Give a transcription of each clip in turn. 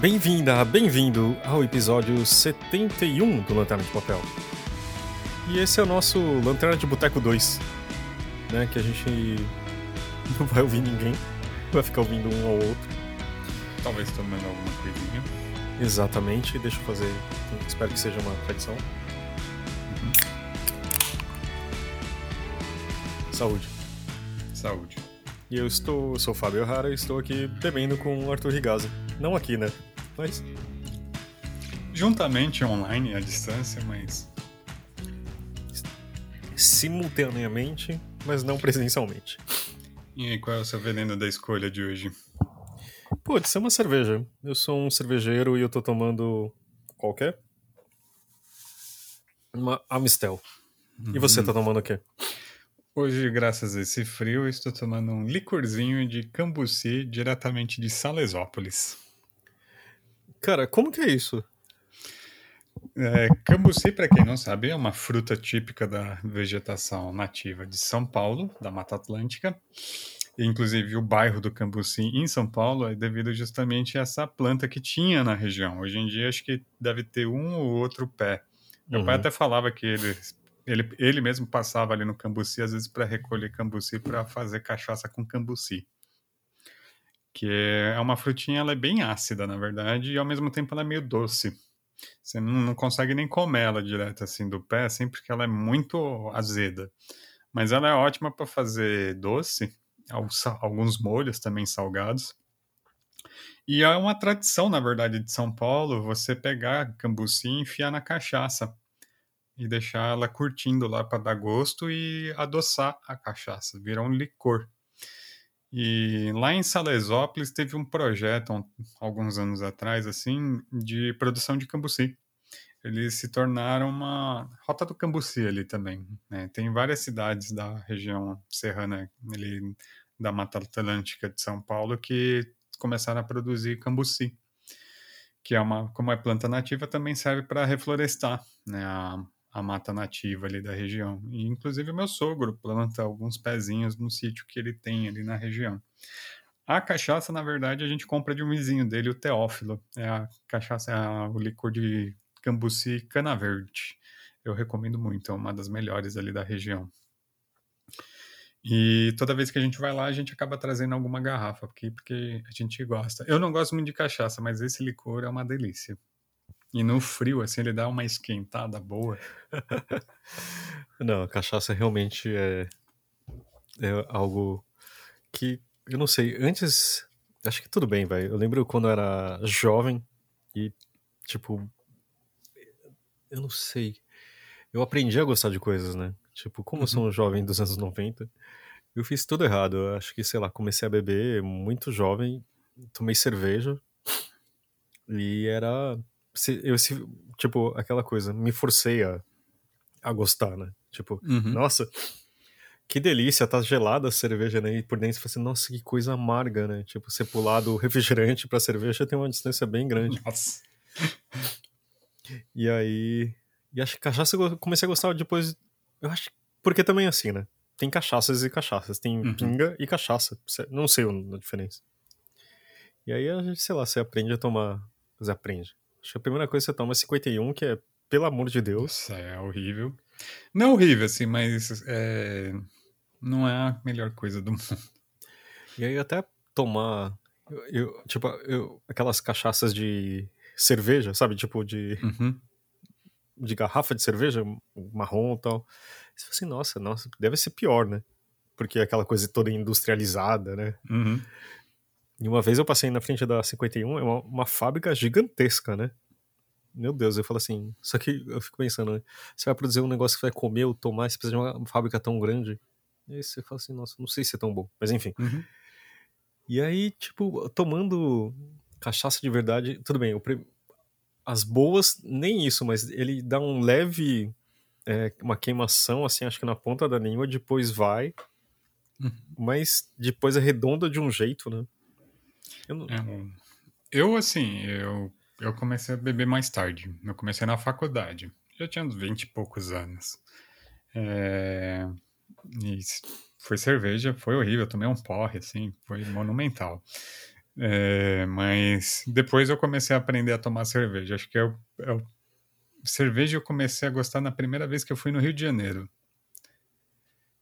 Bem-vinda, bem-vindo ao episódio 71 do Lanterna de Papel. E esse é o nosso Lanterna de Boteco 2, né? Que a gente não vai ouvir ninguém, vai ficar ouvindo um ao outro. Talvez tomando alguma coisinha. Exatamente, deixa eu fazer, espero que seja uma tradição. Saúde. Saúde. E eu estou, eu sou o Fábio O'Hara e estou aqui bebendo com o Arthur Rigaza. Não aqui, né? Mas Juntamente online, à distância, mas simultaneamente, mas não presencialmente. E aí, qual é o seu veneno da escolha de hoje? Putz, é uma cerveja. Eu sou um cervejeiro e eu tô tomando qualquer? Uma Amistel. E você tá tomando o quê? Hoje, graças a esse frio, eu estou tomando um licorzinho de cambuci diretamente de Salesópolis. Cara, como que é isso? É, cambuci, para quem não sabe, é uma fruta típica da vegetação nativa de São Paulo, da Mata Atlântica. Inclusive, o bairro do Cambuci em São Paulo é devido justamente a essa planta que tinha na região. Hoje em dia, acho que deve ter um ou outro pé. Meu pai Uhum. até falava que ele, ele, ele mesmo passava ali no Cambuci, às vezes, para recolher cambuci para fazer cachaça com cambuci. Que é uma frutinha, ela é bem ácida, na verdade, e ao mesmo tempo ela é meio doce. Você não, não consegue nem comer ela direto assim do pé, assim, porque ela é muito azeda. Mas ela é ótima para fazer doce, alguns molhos também salgados. E é uma tradição, na verdade, de São Paulo, você pegar cambuci e enfiar na cachaça e deixar ela curtindo lá para dar gosto e adoçar a cachaça, virar um licor. E lá em Salesópolis teve um projeto, um- alguns anos atrás, assim, de produção de cambuci. Eles se tornaram uma rota do cambuci ali também. né? Tem várias cidades da região serrana ali, da Mata Atlântica de São Paulo que começaram a produzir cambuci, que é uma, como é planta nativa, também serve para reflorestar, né, a, a mata nativa ali da região. E inclusive o meu sogro planta alguns pezinhos no sítio que ele tem ali na região. A cachaça, na verdade, a gente compra de um vizinho dele, o Teófilo. É a cachaça, é o licor de cambuci cana verde. Eu recomendo muito, é uma das melhores ali da região. E toda vez que a gente vai lá, a gente acaba trazendo alguma garrafa aqui, porque a gente gosta. Eu não gosto muito de cachaça, mas esse licor é uma delícia. E no frio, assim, ele dá uma esquentada boa. Não, a cachaça realmente é, é algo que eu não sei. Antes, acho que tudo bem, velho. Eu lembro quando eu era jovem e, tipo, eu não sei. Eu aprendi a gostar de coisas, né? Tipo, como eu sou um jovem dos anos 90, eu fiz tudo errado. Eu acho que, sei lá, comecei a beber muito jovem, tomei cerveja e era. Se- Eu, se- tipo, aquela coisa, me forcei a, a gostar, né? Tipo, Uhum. nossa, que delícia, tá gelada a cerveja, né? E por dentro você fala assim, nossa, que coisa amarga, né? Tipo, você pular do refrigerante pra cerveja tem uma distância bem grande. Nossa. E aí. E acho que cachaça eu comecei a gostar depois. Eu acho. Porque também é assim, né? Tem cachaças e cachaças. Tem Uhum. pinga e cachaça. Não sei a diferença. E aí, sei lá, você aprende a tomar. Você aprende. Acho que a primeira coisa que você toma é 51, que é, pelo amor de Deus. Nossa, é horrível. Não horrível, assim, mas é, não é a melhor coisa do mundo. E aí, até tomar. Eu, eu- tipo, eu, aquelas cachaças de cerveja, sabe? Tipo, de, Uhum. de garrafa de cerveja, marrom e tal. Você fala assim, nossa, nossa, deve ser pior, né? Porque é aquela coisa toda industrializada, né? Uhum. E uma vez eu passei na frente da 51, é uma, uma fábrica gigantesca, né? Meu Deus, eu falo assim. Só que eu fico pensando, né? Você vai produzir um negócio que vai comer ou tomar, você precisa de uma fábrica tão grande. E aí você fala assim, nossa, não sei se é tão bom. Mas enfim. Uhum. E aí, tipo, tomando cachaça de verdade, tudo bem, pre- as boas, nem isso, mas ele dá um leve. é, uma queimação, assim, acho que na ponta da língua, depois vai. Uhum. Mas depois é redonda de um jeito, né? Eu É Eu, assim, eu, eu comecei a beber mais tarde. Eu comecei na faculdade. Já tinha uns 20 e poucos anos. É, E foi cerveja, foi horrível. Eu tomei um porre, assim, foi monumental. É, mas depois eu comecei a aprender a tomar cerveja. Acho que é o, é cerveja eu comecei a gostar na primeira vez que eu fui no Rio de Janeiro.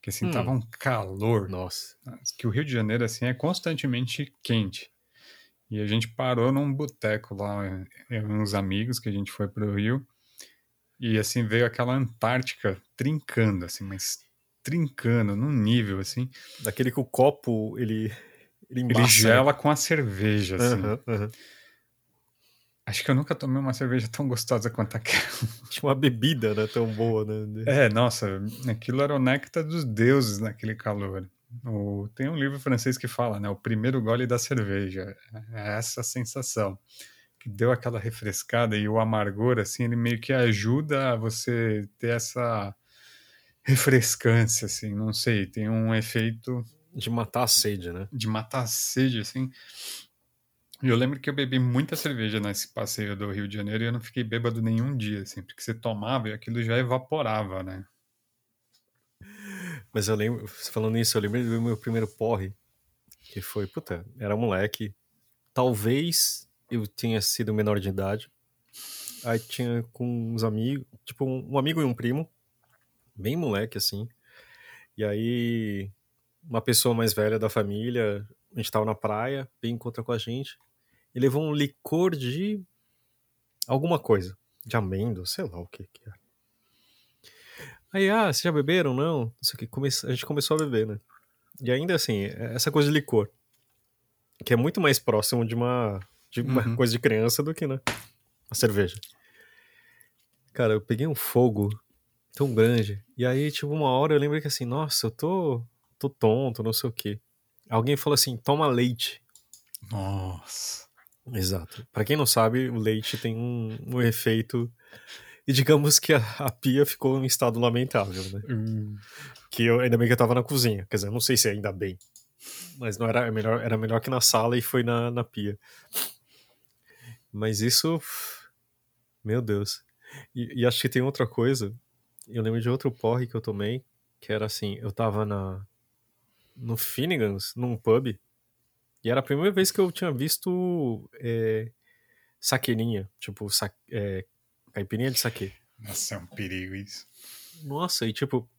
Que assim, Hum. tava um calor. Nossa. Que o Rio de Janeiro, assim, é constantemente quente. E a gente parou num boteco lá, uns amigos que a gente foi pro Rio. E assim, veio aquela Antártica trincando, assim, mas trincando num nível, assim. Daquele que o copo, ele. Ele, embaça, Ele gela com a cerveja, assim. Aham, aham. Acho que eu nunca tomei uma cerveja tão gostosa quanto aquela. Uma bebida, né? Tão boa, né? É, nossa, aquilo era o néctar dos deuses naquele calor. O- tem um livro francês que fala, né? O primeiro gole da cerveja. É essa sensação. Que deu aquela refrescada e o amargor, assim, ele meio que ajuda a você ter essa refrescância, assim, não sei, tem um efeito De matar a sede, né? de matar a sede, assim. Eu lembro que eu bebi muita cerveja nesse passeio do Rio de Janeiro e eu não fiquei bêbado nenhum dia, assim, porque você tomava e aquilo já evaporava, né? Mas eu lembro, falando isso, eu lembro do meu primeiro porre, que foi, puta, era moleque. Talvez eu tenha sido menor de idade. Aí tinha com uns amigos, tipo, um, amigo e um primo, bem moleque assim. E aí, uma pessoa mais velha da família, a gente tava na praia, veio encontrar com a gente, e levou um licor de alguma coisa, de amêndoa, sei lá o que que era. Aí, ah, vocês já beberam? Não. Não sei o que. Come... A gente começou a beber, né? E ainda assim, essa coisa de licor, que é muito mais próximo de uma, de uma Uhum. coisa de criança do que, né? A cerveja. Cara, eu peguei um fogo tão grande. E aí, tipo, uma hora eu lembro que assim, nossa, eu tô, tô tonto, não sei o que. Alguém falou assim, toma leite. Nossa. Exato. Pra quem não sabe, o leite tem um, um efeito. E digamos que a, a pia ficou em estado lamentável, né? Hum, Que eu, ainda bem que eu tava na cozinha. Quer dizer, eu não sei se é ainda bem. Mas não era é melhor, era melhor que na sala e foi na, na pia. Mas isso. Meu Deus. E, e acho que tem outra coisa. Eu lembro de outro porre que eu tomei. Que era assim, eu tava na. No Finnegan's, num pub. E era a primeira vez que eu tinha visto é, saqueirinha. Tipo, sa, é, caipirinha de saque. Nossa, é um perigo isso. Nossa, e tipo,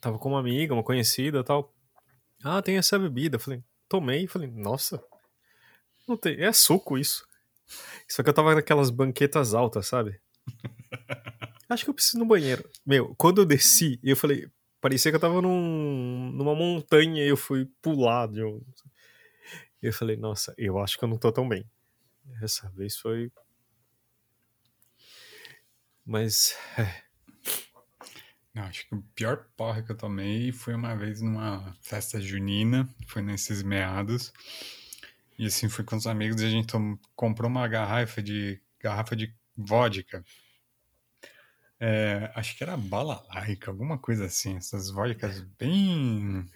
tava com uma amiga, uma conhecida e tal. Ah, tem essa bebida. Falei, tomei. Falei, nossa, não tem, é suco isso. Só que eu tava naquelas banquetas altas, sabe? Acho que eu preciso ir no banheiro. Meu, quando eu desci, eu falei, parecia que eu tava num, numa montanha e eu fui pular de um. Eu falei, nossa, eu acho que eu não tô tão bem. Essa vez foi. Mas. é, Não, acho que o pior porra que eu tomei foi uma vez numa festa junina, foi nesses meados. E assim, fui com os amigos e a gente comprou uma garrafa de garrafa de vodka. É, acho que era balalaica, alguma coisa assim, essas vodkas bem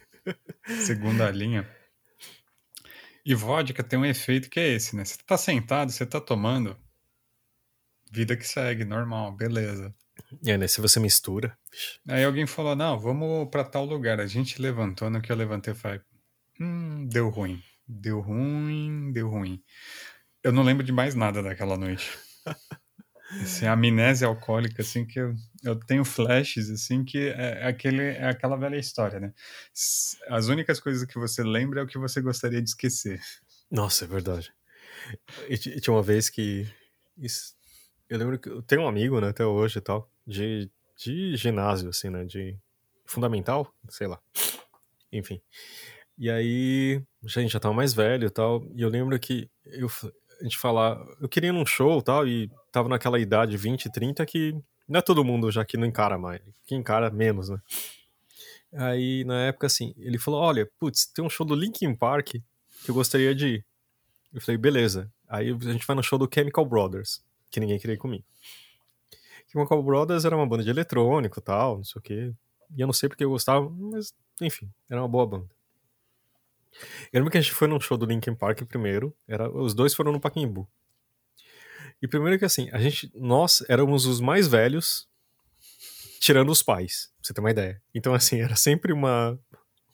segunda linha. E vodka tem um efeito que é esse, né? Você tá sentado, você tá tomando, vida que segue, normal, beleza. É, né? Se você mistura. Aí alguém falou, não, vamos pra tal lugar. A gente levantou, no que eu levantei, eu falei, hum, deu ruim. Deu ruim, deu ruim. Eu não lembro de mais nada daquela noite. Assim, amnésia alcoólica, assim, que eu, eu tenho flashes, assim, que é, aquele, é aquela velha história, né? As únicas coisas que você lembra é o que você gostaria de esquecer. Nossa, é verdade. E ti- tinha uma vez que. isso- eu lembro que eu tenho um amigo, né, até hoje e tal, de, de ginásio, assim, né, de fundamental, sei lá. Enfim. E aí, a gente já tava mais velho e tal, e eu lembro que eu, a gente falar, eu queria ir num show tal, e tava naquela idade 20, 30 que não é todo mundo já que não encara mais, que encara menos, né. Aí, na época, assim, ele falou, olha, putz, tem um show do Linkin Park que eu gostaria de ir. Eu falei, beleza. Aí a gente vai no show do Chemical Brothers, que ninguém queria ir comigo. Chemical Brothers era uma banda de eletrônico tal, não sei o quê. E eu não sei porque eu gostava, mas enfim, era uma boa banda. Eu lembro que a gente foi num show do Linkin Park primeiro, era, os dois foram no Pacaembu. E primeiro que assim, a gente, nós éramos os mais velhos, tirando os pais, pra você ter uma ideia. Então assim, era sempre uma,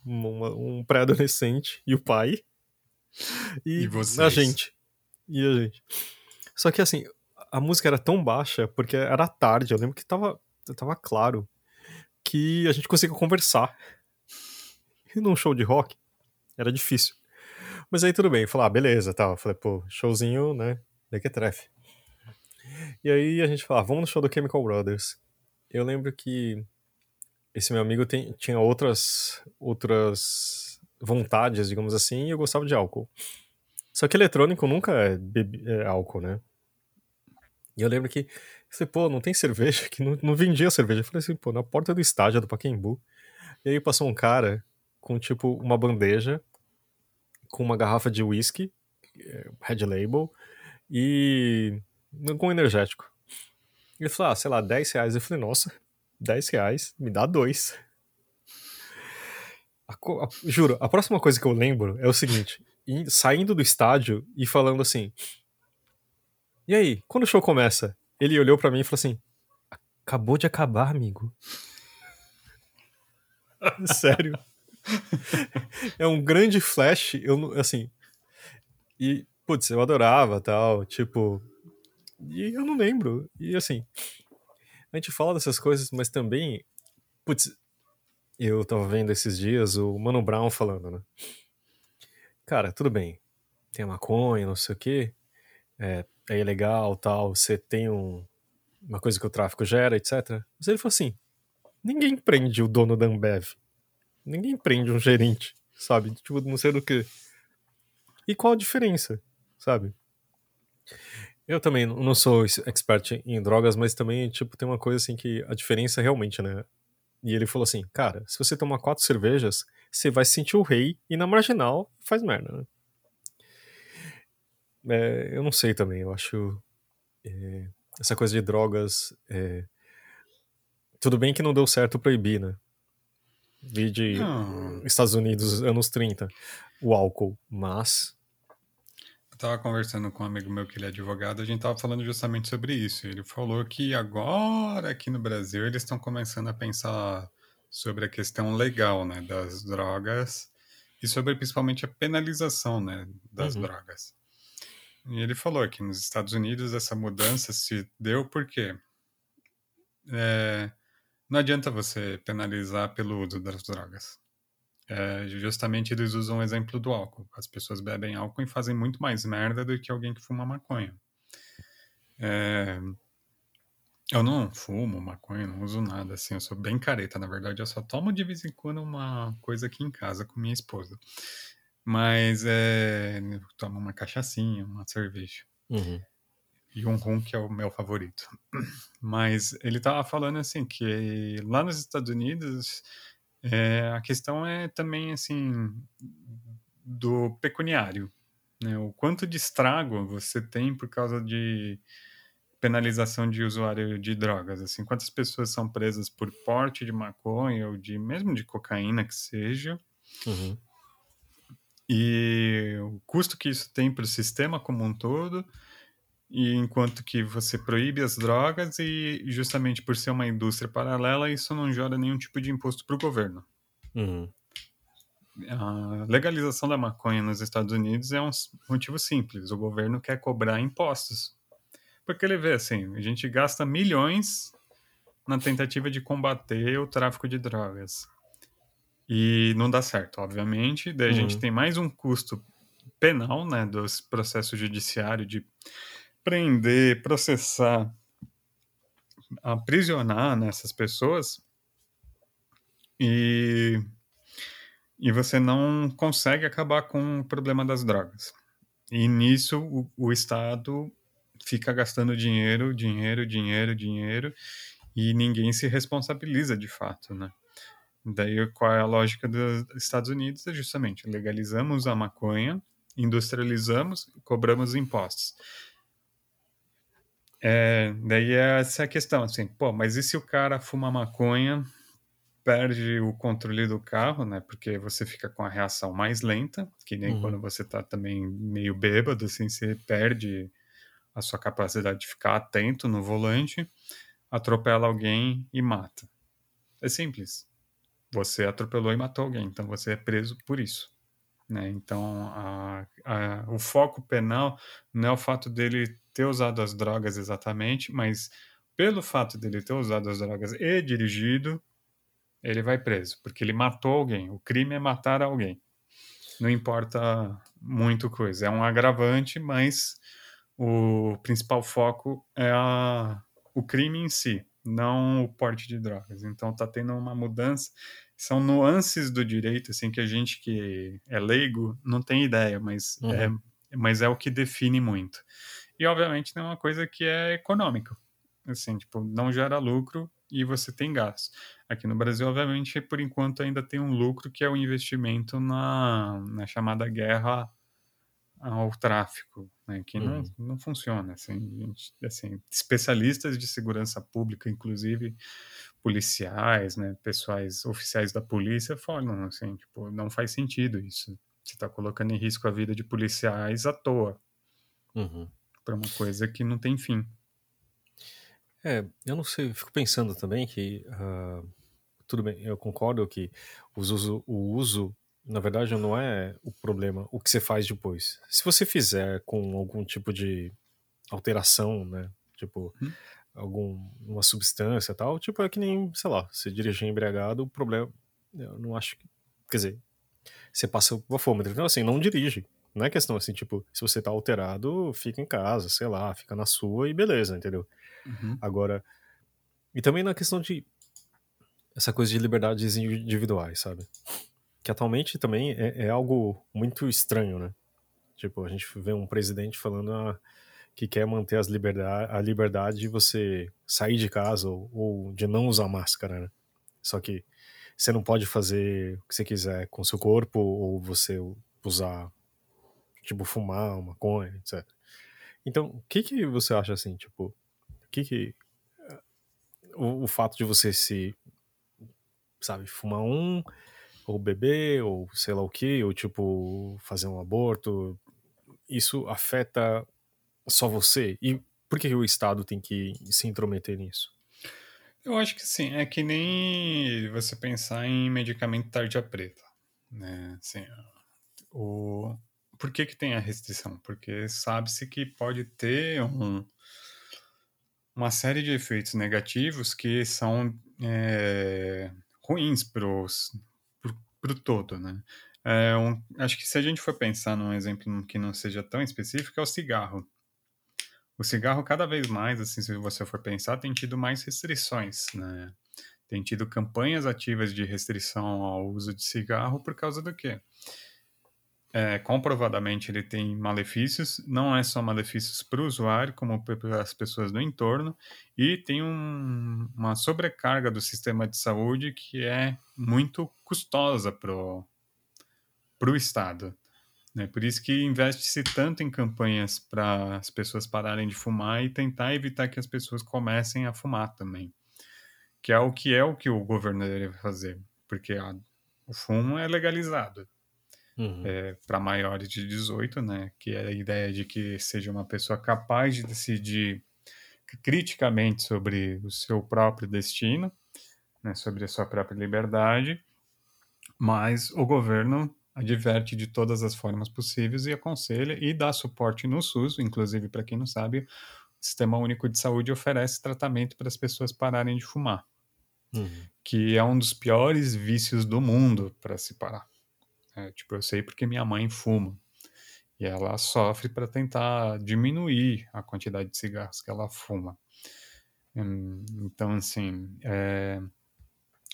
uma- um pré-adolescente e o pai, E, E vocês? a gente. E a gente. Só que assim, a música era tão baixa, porque era tarde, eu lembro que tava, tava claro, que a gente conseguia conversar. E num show de rock, era difícil. Mas aí tudo bem, falar, ah, beleza, tal. Falei, pô, showzinho, né? Dequetrefe. E aí a gente falava, vamos no show do Chemical Brothers. Eu lembro que esse meu amigo tem, tinha outras outras vontades, digamos assim, e eu gostava de álcool. Só que eletrônico nunca é, bebi, é álcool, né? E eu lembro que, eu falei, pô, não tem cerveja? Que não, não vendia cerveja. Eu falei assim, pô, na porta do estádio do Pacaembu. E aí passou um cara com, tipo, uma bandeja com uma garrafa de whisky, Red Label, e com energético. Ele falou, ah, sei lá, 10 reais. Eu falei, nossa, 10 reais, me dá dois. A, a, juro, a próxima coisa que eu lembro é o seguinte: saindo do estádio e falando assim. E aí, quando o show começa? Ele olhou para mim e falou assim: Acabou de acabar, amigo. Sério. é um grande flash, eu assim. E, putz, eu adorava tal, tipo. E eu não lembro. E assim, a gente fala dessas coisas, mas também, putz, eu tava vendo esses dias o Mano Brown falando, né? Cara, tudo bem, tem maconha, não sei o quê, é, é legal, tal, você tem um, uma coisa que o tráfico gera, etc. Mas ele falou assim, ninguém prende o dono da Ambev, ninguém prende um gerente, sabe? Tipo, não sei do que. E qual a diferença, sabe? Eu também não sou expert em drogas, mas também, tipo, tem uma coisa assim que a diferença realmente, né? E ele falou assim, cara, se você tomar quatro cervejas, você vai sentir o rei e na marginal faz merda, né? É, eu não sei também, eu acho é, essa coisa de drogas. É, tudo bem que não deu certo proibir, né? Vi de não. Estados Unidos, anos 30, o álcool, mas tava conversando com um amigo meu que ele é advogado, a gente tava falando justamente sobre isso. Ele falou que agora aqui no Brasil eles estão começando a pensar sobre a questão legal, né, das drogas e sobre principalmente a penalização, né, das uhum. drogas. E ele falou que nos Estados Unidos essa mudança se deu porque é, não adianta você penalizar pelo uso das drogas. É, justamente eles usam o exemplo do álcool. As pessoas bebem álcool e fazem muito mais merda do que alguém que fuma maconha. É, eu não fumo maconha, não uso nada assim. Eu sou bem careta, na verdade. Eu só tomo de vez em quando uma coisa aqui em casa com minha esposa. Mas é, eu tomo uma cachaçinha, uma cerveja. Uhum. Rum que é o meu favorito. Mas ele tava falando assim que lá nos Estados Unidos é, a questão é também, assim, do pecuniário. Né? O quanto de estrago você tem por causa de penalização de usuário de drogas. Assim, quantas pessoas são presas por porte de maconha ou de mesmo de cocaína que seja. Uhum. E o custo que isso tem para o sistema como um todo e enquanto que você proíbe as drogas e justamente por ser uma indústria paralela, isso não gera nenhum tipo de imposto para o governo. Uhum. A legalização da maconha nos Estados Unidos é um motivo simples. O governo quer cobrar impostos. Porque ele vê assim, a gente gasta milhões na tentativa de combater o tráfico de drogas. E não dá certo, obviamente. Daí uhum. a gente uhum. tem mais um custo penal, né, dos processos judiciários de prender, processar, aprisionar nessas pessoas e, e você não consegue acabar com o problema das drogas. E nisso o, o Estado fica gastando dinheiro, dinheiro, dinheiro, dinheiro e ninguém se responsabiliza de fato, né? Daí qual é a lógica dos Estados Unidos? É justamente legalizamos a maconha, industrializamos, cobramos impostos. É, daí é essa questão, assim, pô, mas e se o cara fuma maconha, perde o controle do carro, né? Porque você fica com a reação mais lenta, que nem uhum. quando você tá também meio bêbado, assim, você perde a sua capacidade de ficar atento no volante, atropela alguém e mata. É simples. Você atropelou e matou alguém, então você é preso por isso. Né? Então, a, a, o foco penal não é o fato dele ter usado as drogas exatamente, mas pelo fato dele ter usado as drogas e dirigido, ele vai preso, porque ele matou alguém. O crime é matar alguém. Não importa muito coisa. É um agravante, mas o principal foco é a, o crime em si, não o porte de drogas. Então tá tendo uma mudança. São nuances do direito, assim, que a gente que é leigo não tem ideia, mas, uhum. é, mas é o que define muito. E obviamente não é uma coisa que é econômica. Assim, tipo, não gera lucro e você tem gasto. Aqui no Brasil, obviamente, por enquanto ainda tem um lucro que é o investimento na, na chamada guerra ao tráfico, né, que não, uhum. não funciona. Assim, gente, assim, especialistas de segurança pública, inclusive policiais, né, pessoais oficiais da polícia, falam assim, tipo, não faz sentido isso. Você está colocando em risco a vida de policiais à toa. Uhum. Para uma coisa que não tem fim. É, eu não sei, eu fico pensando também que uh, tudo bem, eu concordo que uso, o uso, na verdade, não é o problema, o que você faz depois. Se você fizer com algum tipo de alteração, né, tipo hum. alguma substância tal, tipo é que nem, sei lá, se dirigir embriagado, o problema, eu não acho que, quer dizer, você passa o fome, então assim, não dirige. Não é questão assim, tipo, se você tá alterado, fica em casa, sei lá, fica na sua e beleza, entendeu? Uhum. Agora, e também na questão de essa coisa de liberdades individuais, sabe? Que atualmente também é, é algo muito estranho, né? Tipo, a gente vê um presidente falando ah, que quer manter as liberdade, a liberdade de você sair de casa ou, ou, de não usar máscara, né? Só que você não pode fazer o que você quiser com seu corpo ou você usar, tipo, fumar, maconha, etc. Então, o que que você acha assim, tipo, que que o, o fato de você se sabe fumar um ou beber ou sei lá o que ou tipo fazer um aborto. Isso afeta só você? E por que o Estado tem que se intrometer nisso? Eu acho que sim é que nem você pensar em medicamento tarja preta né? Assim, o por que que tem a restrição? Porque sabe-se que pode ter um uma série de efeitos negativos que são é, ruins para o todo, né? É um, acho que se a gente for pensar num exemplo que não seja tão específico, é o cigarro. O cigarro, cada vez mais, assim, se você for pensar, tem tido mais restrições, né? Tem tido campanhas ativas de restrição ao uso de cigarro por causa do quê? É, comprovadamente ele tem malefícios, não é só malefícios para o usuário, como para as pessoas do entorno, e tem um, uma sobrecarga do sistema de saúde que é muito custosa para o Estado. Né? Por isso que investe-se tanto em campanhas para as pessoas pararem de fumar e tentar evitar que as pessoas comecem a fumar também, que é o que é o que o governo deve fazer, porque a, o fumo é legalizado uhum. é, para maiores de 18, né? Que é a ideia de que seja uma pessoa capaz de decidir criticamente sobre o seu próprio destino, né, sobre a sua própria liberdade, mas o governo adverte de todas as formas possíveis e aconselha e dá suporte no SUS, inclusive para quem não sabe, o Sistema Único de Saúde oferece tratamento para as pessoas pararem de fumar, uhum. que é um dos piores vícios do mundo para se parar. É, tipo, eu sei porque minha mãe fuma. E ela sofre para tentar diminuir a quantidade de cigarros que ela fuma. Hum, então, assim, é,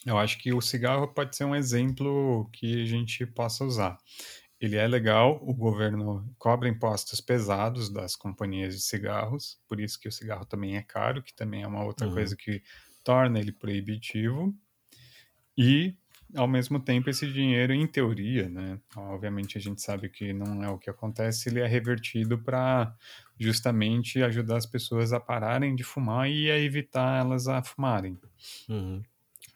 eu acho que o cigarro pode ser um exemplo que a gente possa usar. Ele é legal, o governo cobra impostos pesados das companhias de cigarros, por isso que o cigarro também é caro, que também é uma outra uhum. coisa que torna ele proibitivo. E ao mesmo tempo, esse dinheiro, em teoria, né, obviamente a gente sabe que não é o que acontece, ele é revertido para justamente ajudar as pessoas a pararem de fumar e a evitar elas a fumarem. Uhum.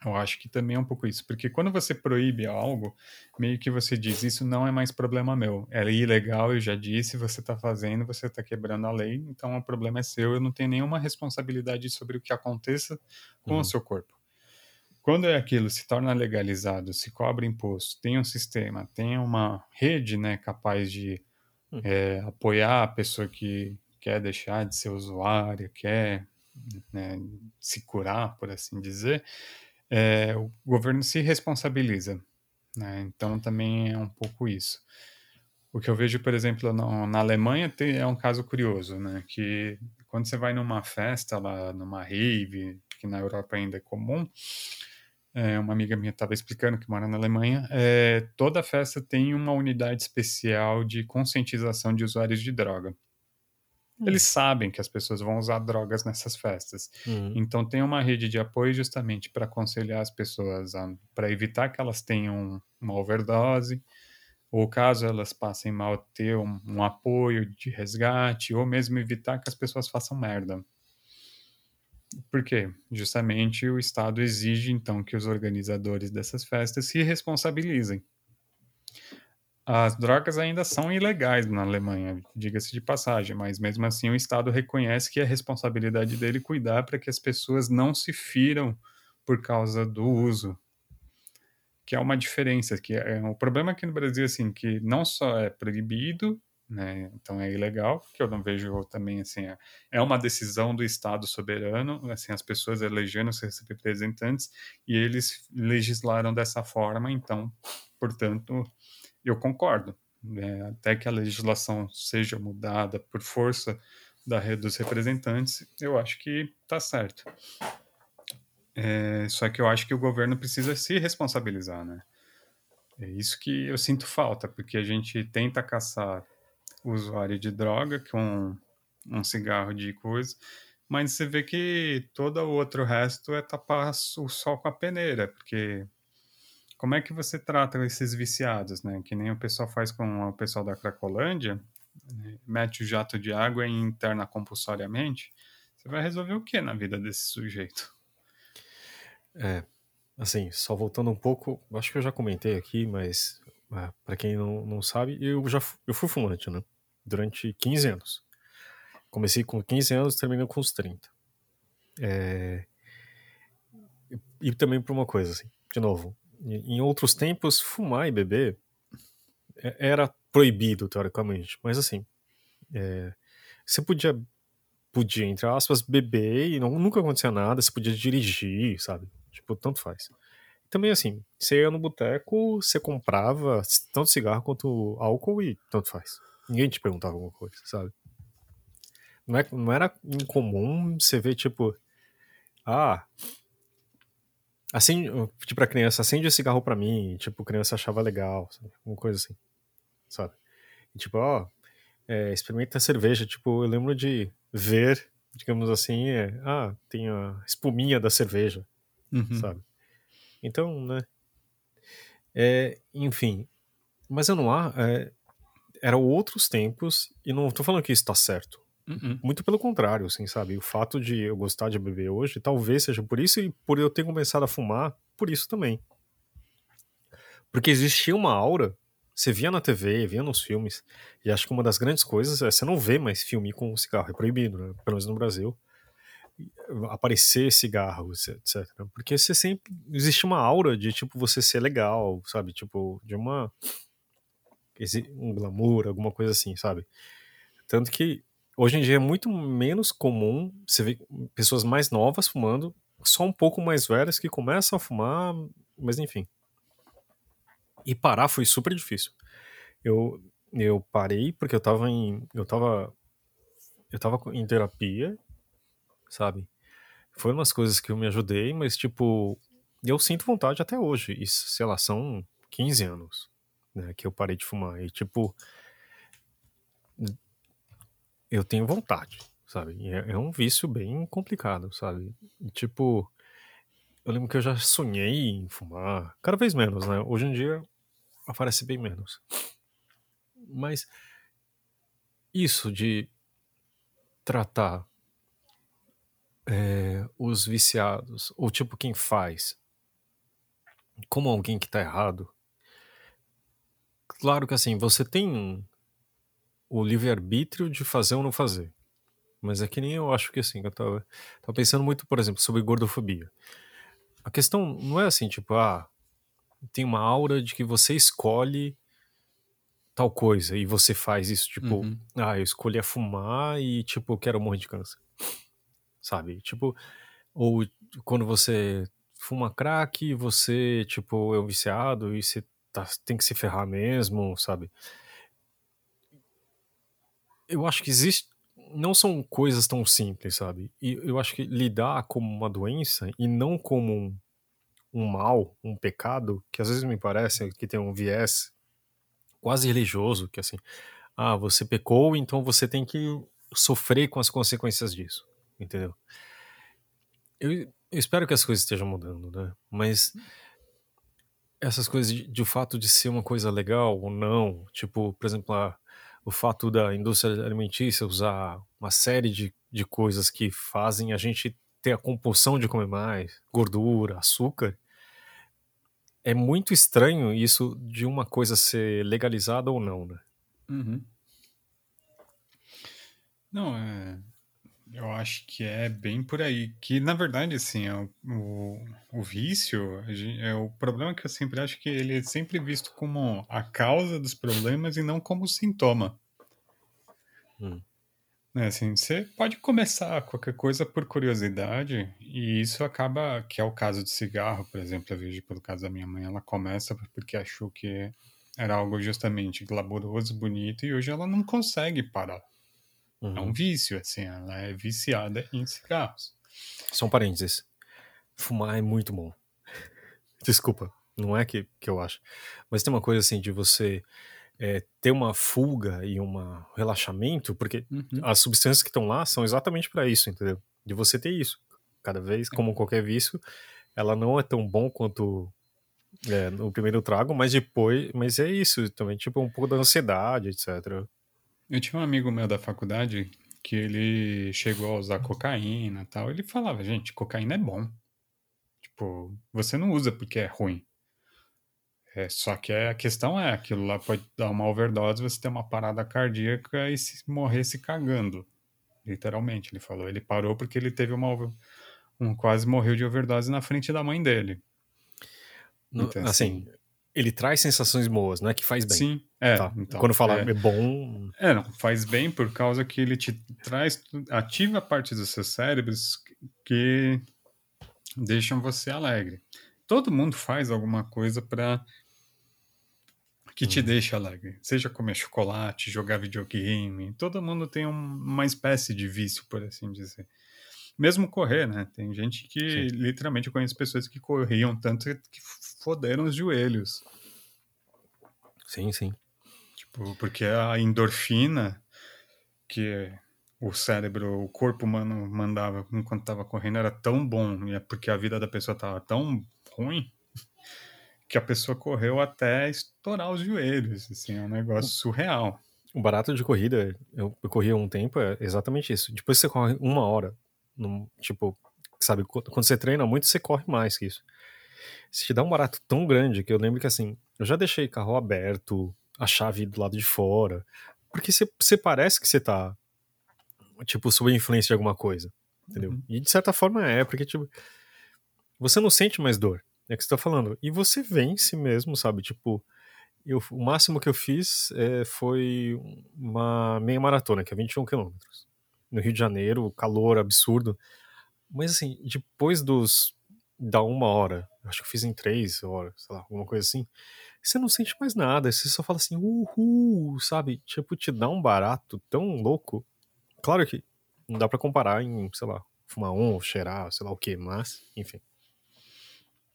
Eu acho que também é um pouco isso, porque quando você proíbe algo, meio que você diz, isso não é mais problema meu, é ilegal, eu já disse, você está fazendo, você está quebrando a lei, então o problema é seu, eu não tenho nenhuma responsabilidade sobre o que aconteça com uhum. o seu corpo. Quando é aquilo se torna legalizado, se cobra imposto, tem um sistema, tem uma rede né, capaz de é, apoiar a pessoa que quer deixar de ser usuária, quer né, se curar, por assim dizer, é, o governo se responsabiliza. Né? Então também é um pouco isso. O que eu vejo, por exemplo, no, na Alemanha tem, é um caso curioso, né? Que quando você vai numa festa lá, numa rave, que na Europa ainda é comum, é, uma amiga minha estava explicando que mora na Alemanha, é, toda festa tem uma unidade especial de conscientização de usuários de droga. Eles sabem que as pessoas vão usar drogas nessas festas. Uhum. Então tem uma rede de apoio justamente para aconselhar as pessoas, para evitar que elas tenham uma overdose, ou caso elas passem mal, ter um, um apoio de resgate, ou mesmo evitar que as pessoas façam merda. Por quê? Justamente o Estado exige, então, que os organizadores dessas festas se responsabilizem. As drogas ainda são ilegais na Alemanha, diga-se de passagem, mas mesmo assim o Estado reconhece que é responsabilidade dele cuidar para que as pessoas não se firam por causa do uso. Que é uma diferença, que é o problema aqui no Brasil assim, que não só é proibido, né? Então é ilegal, que eu não vejo também assim, é, é uma decisão do Estado soberano, assim, as pessoas elegendo seus representantes e eles legislaram dessa forma, então, portanto, eu concordo. Né? Até que a legislação seja mudada por força da rede dos representantes, eu acho que está certo. É, só que eu acho que o governo precisa se responsabilizar, né? É isso que eu sinto falta, porque a gente tenta caçar usuário de droga com um cigarro de coisa, mas você vê que todo o outro resto é tapar o sol com a peneira, porque como é que você trata esses viciados, né? Que nem o pessoal faz com o pessoal da Cracolândia, né? mete o jato de água e interna compulsoriamente. Você vai resolver o que na vida desse sujeito? É, assim, só voltando um pouco, acho que eu já comentei aqui, mas é, para quem não, não sabe, eu já eu fui fumante, né? Durante 15 anos. Comecei com 15 anos, terminei com os 30. É, e- também por uma coisa, assim, de novo, em em outros tempos, fumar e beber é- era proibido, teoricamente, mas assim, é, você podia, podia, entre aspas, beber e não, nunca acontecia nada, você podia dirigir, sabe? Tipo, tanto faz. Também assim, você ia no boteco, você comprava tanto cigarro quanto álcool e tanto faz. Ninguém te perguntava alguma coisa, sabe? Não, é, não era incomum você ver, tipo, ah, assim, tipo, pra criança, acende o cigarro pra mim, e, tipo, a criança achava legal, sabe? Uma coisa assim, sabe? E, tipo, ó, é, experimenta a cerveja, tipo, eu lembro de ver, digamos assim, é, ah, tem a espuminha da cerveja, Uhum. sabe? Então, né? É, enfim, mas eu não há. É, eram outros tempos e não tô falando que isso tá certo. Uhum. Muito pelo contrário, assim, sabe? O fato de eu gostar de beber hoje, talvez seja por isso e por eu ter começado a fumar, por isso também. Porque existia uma aura, você via na TV, via nos filmes, e acho que uma das grandes coisas é você não vê mais filme com cigarro, é proibido, né? Pelo menos no Brasil aparecer cigarros, etc. Porque você sempre. Existe uma aura de, tipo, você ser legal, sabe? Tipo, de uma. Um glamour, alguma coisa assim, sabe? Tanto que hoje em dia é muito menos comum você ver pessoas mais novas fumando, só um pouco mais velhas que começam a fumar, mas enfim. E parar foi super difícil. Eu, eu parei porque eu tava em. Eu tava. Eu tava em terapia, sabe? Foi umas coisas que eu me ajudei, mas, tipo, eu sinto vontade até hoje. E, sei lá, são 15 anos né, que eu parei de fumar. E, tipo, eu tenho vontade, sabe? É, é um vício bem complicado, sabe? E, tipo, eu lembro que eu já sonhei em fumar, cada vez menos, né? Hoje em dia aparece bem menos. Mas isso de tratar é, os viciados, ou tipo quem faz, como alguém que tá errado, claro que assim, você tem o livre-arbítrio de fazer ou não fazer. Mas é que nem eu acho que assim, eu tava, tava pensando muito, por exemplo, sobre gordofobia. a questão não é assim, tipo, ah, tem uma aura de que você escolhe tal coisa e você faz isso, tipo, Uhum. ah, eu escolhi a fumar e, tipo, quero morrer de câncer. Sabe? Tipo, ou quando você fuma crack, você, tipo, é um viciado e você tá, tem que se ferrar mesmo, sabe? Eu acho que existe. Não são coisas tão simples, sabe? E eu acho que lidar como uma doença e não como um, um mal, um pecado, que às vezes me parece que tem um viés quase religioso, que assim, ah, você pecou, então você tem que sofrer com as consequências disso, entendeu? Eu, eu espero que as coisas estejam mudando, né? Mas essas coisas de, de o fato de ser uma coisa legal ou não, tipo, por exemplo, a, o fato da indústria alimentícia usar uma série de, de coisas que fazem a gente ter a compulsão de comer mais, gordura, açúcar, é muito estranho isso de uma coisa ser legalizada ou não, né? Uhum. Não, é, eu acho que é bem por aí. Que, na verdade, assim, é o, o, o vício, é o problema que eu sempre acho que ele é sempre visto como a causa dos problemas e não como sintoma. Hum. Né, assim, você pode começar qualquer coisa por curiosidade e isso acaba, que é o caso de cigarro, por exemplo, eu vejo pelo caso da minha mãe, ela começa porque achou que era algo justamente glamouroso, bonito e hoje ela não consegue parar. Uhum. É um vício, assim, ela é viciada em cigarros. Só um parênteses. Fumar é muito bom. Desculpa, não é que, que eu acho. Mas tem uma coisa assim de você é, ter uma fuga e um relaxamento, porque Uhum. as substâncias que estão lá são exatamente para isso, entendeu? De você ter isso. Cada vez, como qualquer vício, ela não é tão bom quanto é, no primeiro trago, mas depois, mas é isso também, tipo um pouco da ansiedade, etc. Eu tinha um amigo meu da faculdade que ele chegou a usar cocaína e tal. Ele falava, gente, cocaína é bom. Tipo, você não usa porque é ruim. É, só que a questão é, aquilo lá pode dar uma overdose, você ter uma parada cardíaca e se morrer se cagando. Literalmente, ele falou. Ele parou porque ele teve uma um quase morreu de overdose na frente da mãe dele. No- Então, assim, ele traz sensações boas, não é que faz bem. Sim, é. tá? então, Quando fala é, é bom, É, não, faz bem por causa que ele te traz, ativa parte dos seus cérebros que deixam você alegre. Todo mundo faz alguma coisa para que te Hum. deixe alegre. Seja comer chocolate, jogar videogame, todo mundo tem um- uma espécie de vício, por assim dizer. Mesmo correr, né? Tem gente que, Sim. literalmente, eu conheço pessoas que corriam tanto que foderam os joelhos. sim, sim. Tipo, porque a endorfina que o cérebro, o corpo humano mandava enquanto estava correndo era tão bom, e é porque a vida da pessoa estava tão ruim que a pessoa correu até estourar os joelhos. Assim, é um negócio surreal. O barato de corrida, eu, eu corri há um tempo, é exatamente isso. Depois que você corre uma hora, num- tipo, sabe, qu- quando você treina muito, você corre mais que isso. Isso te dá um barato tão grande que eu lembro que assim, eu já deixei carro aberto, a chave do lado de fora, porque você, parece que você tá, tipo, sob influência de alguma coisa, entendeu? Uhum. E de certa forma é, porque, tipo, você não sente mais dor, é que você tá falando. E você vence mesmo, sabe? Tipo, eu, o máximo que eu fiz é, foi uma meia maratona, que é 21 quilômetros. No Rio de Janeiro, calor absurdo. Mas assim, depois dos. da uma hora, acho que eu fiz em três horas, sei lá, alguma coisa assim. Você não sente mais nada, você só fala assim, uhul, sabe? Tipo, te dá um barato tão louco. Claro que não dá pra comparar em, sei lá, fumar um, cheirar, sei lá o que, mas, enfim.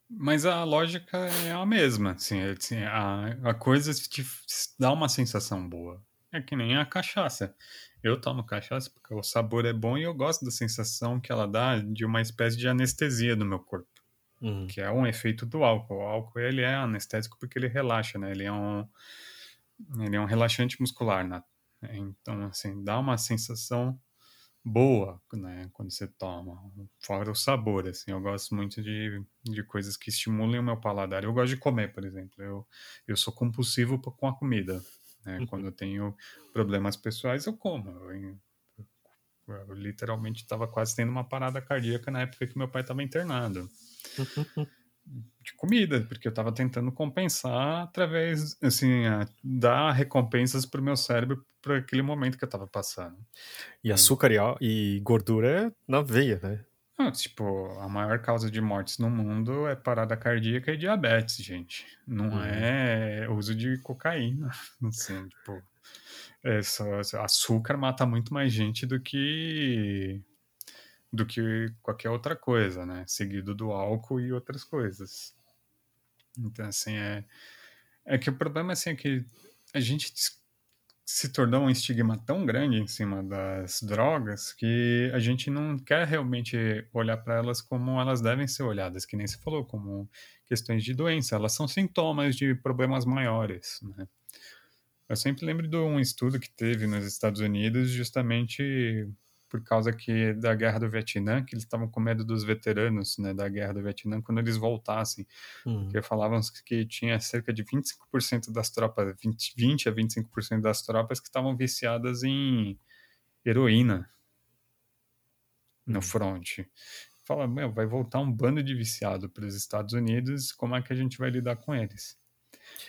Mas a lógica é a mesma. Assim, é, assim, a, a coisa te dá uma sensação boa. É que nem a cachaça. Eu tomo cachaça porque o sabor é bom e eu gosto da sensação que ela dá de uma espécie de anestesia no meu corpo. Uhum. que é um efeito do álcool. O álcool ele é anestésico porque ele relaxa, né? Ele é um ele é um relaxante muscular, né? Então assim dá uma sensação boa, né? Quando você toma. Fora o sabor, assim. Eu gosto muito de, de coisas que estimulem o meu paladar. Eu gosto de comer, por exemplo. Eu eu sou compulsivo com a comida. Né? Uhum. Quando eu tenho problemas pessoais, eu como. Eu Eu literalmente estava quase tendo uma parada cardíaca na época que meu pai estava internado. de comida, porque eu estava tentando compensar através, assim, a, dar recompensas para o meu cérebro para aquele momento que eu estava passando. E açúcar e, e gordura é na veia, né? Ah, tipo, a maior causa de mortes no mundo é parada cardíaca e diabetes, gente. Não uhum. é uso de cocaína. Assim, tipo, é só, açúcar mata muito mais gente do que do que qualquer outra coisa, né? Seguido do álcool e outras coisas. Então, assim, é, é que o problema assim, é que a gente se tornou um estigma tão grande em cima das drogas que a gente não quer realmente olhar para elas como elas devem ser olhadas, que nem se falou, como questões de doença. Elas são sintomas de problemas maiores, né? Eu sempre lembro de um estudo que teve nos Estados Unidos justamente por causa que da guerra do Vietnã, que eles estavam com medo dos veteranos, né, da guerra do Vietnã quando eles voltassem, uhum. porque falavam que tinha cerca de 25% das tropas, 20, 20 a 25% das tropas que estavam viciadas em heroína no uhum. front. Fala, meu, vai voltar um bando de viciado para os Estados Unidos, como é que a gente vai lidar com eles?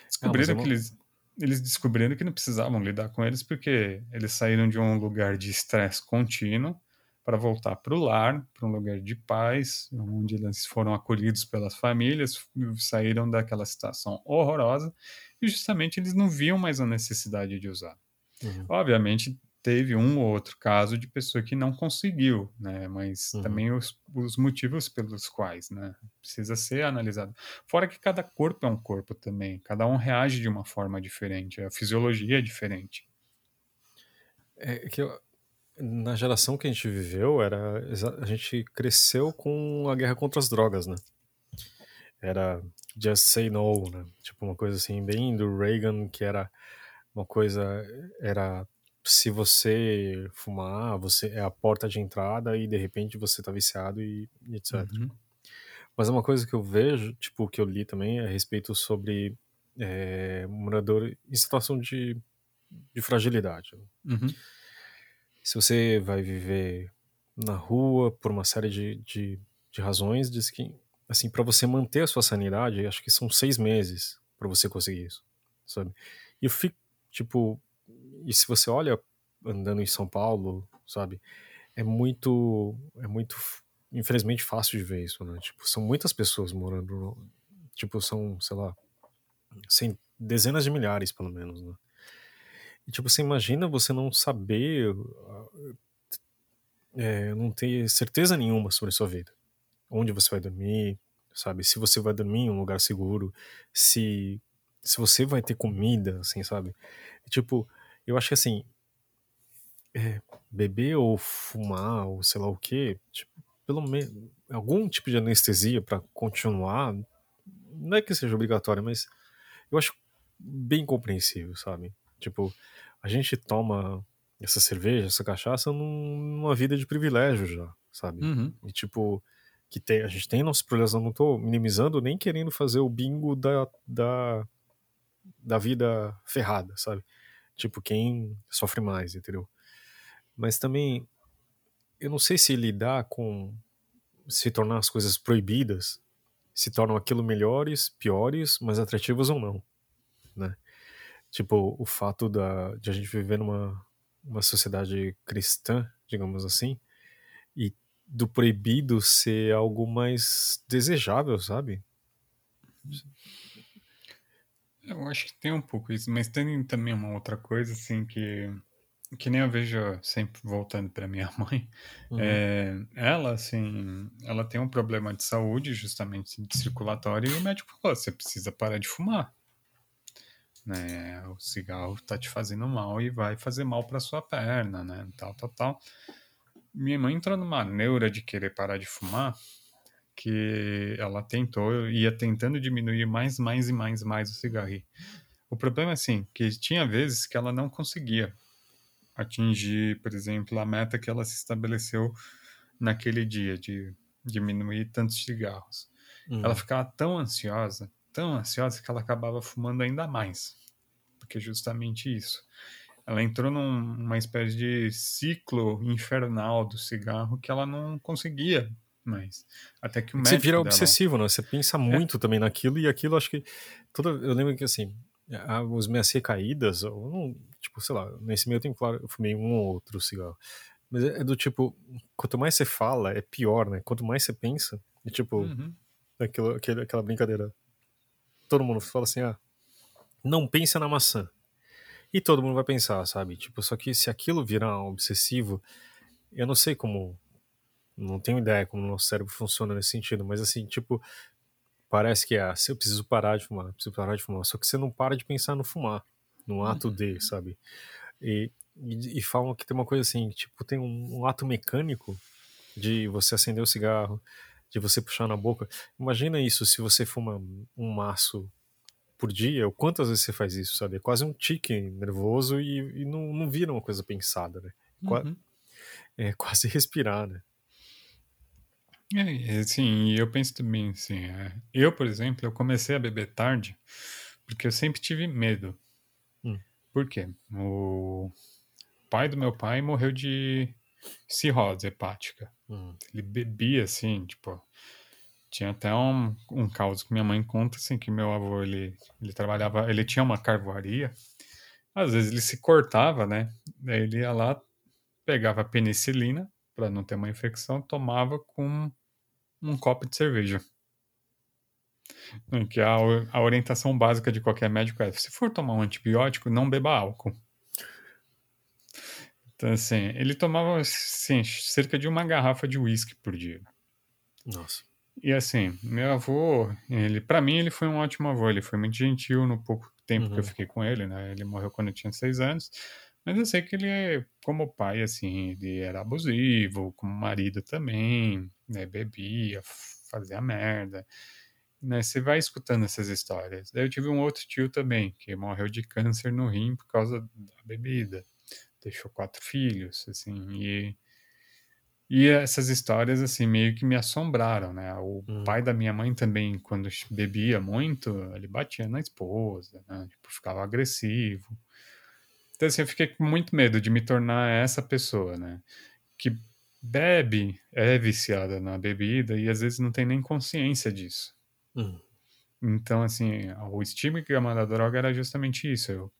Descobriram não, que eles eles descobriram que não precisavam lidar com eles porque eles saíram de um lugar de estresse contínuo para voltar para o lar, para um lugar de paz, onde eles foram acolhidos pelas famílias, saíram daquela situação horrorosa e justamente eles não viam mais a necessidade de usar. Uhum. Obviamente, teve um ou outro caso de pessoa que não conseguiu, né? Mas uhum. também os, os, motivos pelos quais, né? Precisa ser analisado. Fora que cada corpo é um corpo também, cada um reage de uma forma diferente, a fisiologia é diferente. É que eu, na geração que a gente viveu, era a gente cresceu com a guerra contra as drogas, né? Era just say no, né? Tipo uma coisa assim bem do Reagan que era uma coisa era se você fumar, você é a porta de entrada e de repente você tá viciado e, e etc. Uhum. Mas uma coisa que eu vejo, tipo, que eu li também é a respeito sobre é, morador em situação de, de fragilidade. Uhum. Se você vai viver na rua por uma série de, de, de razões, diz que, assim, para você manter a sua sanidade, acho que são seis meses para você conseguir isso, sabe? E eu fico, tipo, e se você olha andando em São Paulo, sabe, é muito, é muito, infelizmente, fácil de ver isso, né? Tipo, são muitas pessoas morando, no, tipo, são, sei lá, sem, dezenas de milhares, pelo menos, né? E, tipo, você imagina você não saber, é, não ter certeza nenhuma sobre a sua vida. Onde você vai dormir, sabe? Se você vai dormir em um lugar seguro, se, se você vai ter comida, assim, sabe? E, tipo, eu acho que assim, é, beber ou fumar ou sei lá o que, tipo, pelo menos algum tipo de anestesia para continuar, não é que seja obrigatório, mas eu acho bem compreensível, sabe? Tipo, a gente toma essa cerveja, essa cachaça numa vida de privilégio já, sabe? Uhum. E tipo, que tem, a gente tem nossos problemas, eu não tô minimizando nem querendo fazer o bingo da, da, da vida ferrada, sabe? Tipo, quem sofre mais, entendeu? Mas também, eu não sei se lidar com se tornar as coisas proibidas se tornam aquilo melhores, piores, mais atrativas ou não, né? Tipo, o fato da, de a gente viver numa uma sociedade cristã, digamos assim, e do proibido ser algo mais desejável, sabe? Eu acho que tem um pouco isso, mas tem também uma outra coisa, assim, que, que nem eu vejo sempre voltando para minha mãe. Uhum. É, ela, assim, ela tem um problema de saúde, justamente de circulatório, e o médico falou: você precisa parar de fumar. Né? O cigarro tá te fazendo mal e vai fazer mal para sua perna, né? Tal, tal, tal. Minha mãe entrou numa neura de querer parar de fumar que ela tentou, ia tentando diminuir mais, mais e mais, mais o cigarro. O problema é assim, que tinha vezes que ela não conseguia atingir, por exemplo, a meta que ela se estabeleceu naquele dia de diminuir tantos cigarros. Uhum. Ela ficava tão ansiosa, tão ansiosa que ela acabava fumando ainda mais. Porque justamente isso. ela entrou num- numa espécie de ciclo infernal do cigarro que ela não conseguia mais. Até que o Você médico vira dela... obsessivo, né? Você pensa muito também naquilo e aquilo acho que. Toda, eu lembro que assim, a- os minhas recaídas, eu não- tipo, sei lá, nesse meio tempo, claro, eu fumei um ou outro cigarro. Mas é é do tipo, quanto mais você fala, é pior, né? Quanto mais você pensa, e tipo, Uhum. aquilo, aquele, aquela brincadeira. Todo mundo fala assim, ah, não pensa na maçã. E todo mundo vai pensar, sabe? Tipo, só que se aquilo virar um obsessivo, eu não sei como. Não tenho ideia como o nosso cérebro funciona nesse sentido, mas assim, tipo, parece que é, se eu preciso parar de fumar, preciso parar de fumar. Só que você não para de pensar no fumar, no ato de, sabe? E, e, e falam que tem uma coisa assim, tipo, tem um, um ato mecânico de você acender o cigarro, de você puxar na boca. Imagina isso se você fuma um maço por dia, ou quantas vezes você faz isso, sabe? É quase um tique nervoso e, e não, não vira uma coisa pensada, né? Qua- Uhum. É quase respirar, né? É, e eu penso também, assim, é, eu, por exemplo, eu comecei a beber tarde porque eu sempre tive medo. Hum. Por quê? O pai do meu pai morreu de cirrose hepática. Hum, Ele bebia, assim, tipo... Tinha até um, um caos que minha mãe conta, assim, que meu avô, ele, ele trabalhava... Ele tinha uma carvoaria. Às vezes ele se cortava, né? Daí ele ia lá, pegava penicilina para não ter uma infecção, tomava com um copo de cerveja. Que a, a orientação básica de qualquer médico é: se for tomar um antibiótico, não beba álcool. Então, assim, ele tomava assim, cerca de uma garrafa de uísque por dia. nossa. E assim, meu avô, ele, para mim, ele foi um ótimo avô. Ele foi muito gentil no pouco tempo que eu Uhum. fiquei com ele, né? Ele morreu quando eu tinha seis anos. Mas eu sei que ele, é, como pai, assim, ele era abusivo, como marido também, né? Bebia, fazia merda. Né? Você vai escutando essas histórias. Daí eu tive um outro tio também, que morreu de câncer no rim por causa da bebida. Deixou quatro filhos, assim, e... E essas histórias, assim, meio que me assombraram, né? O Hum. pai da minha mãe também, quando bebia muito, ele batia na esposa, né? Tipo, ficava agressivo. Então, assim, eu fiquei com muito medo de me tornar essa pessoa, né? Que bebe, é viciada na bebida e às vezes não tem nem consciência disso. Hum, Então, assim, o estigma da droga era justamente isso. Eu,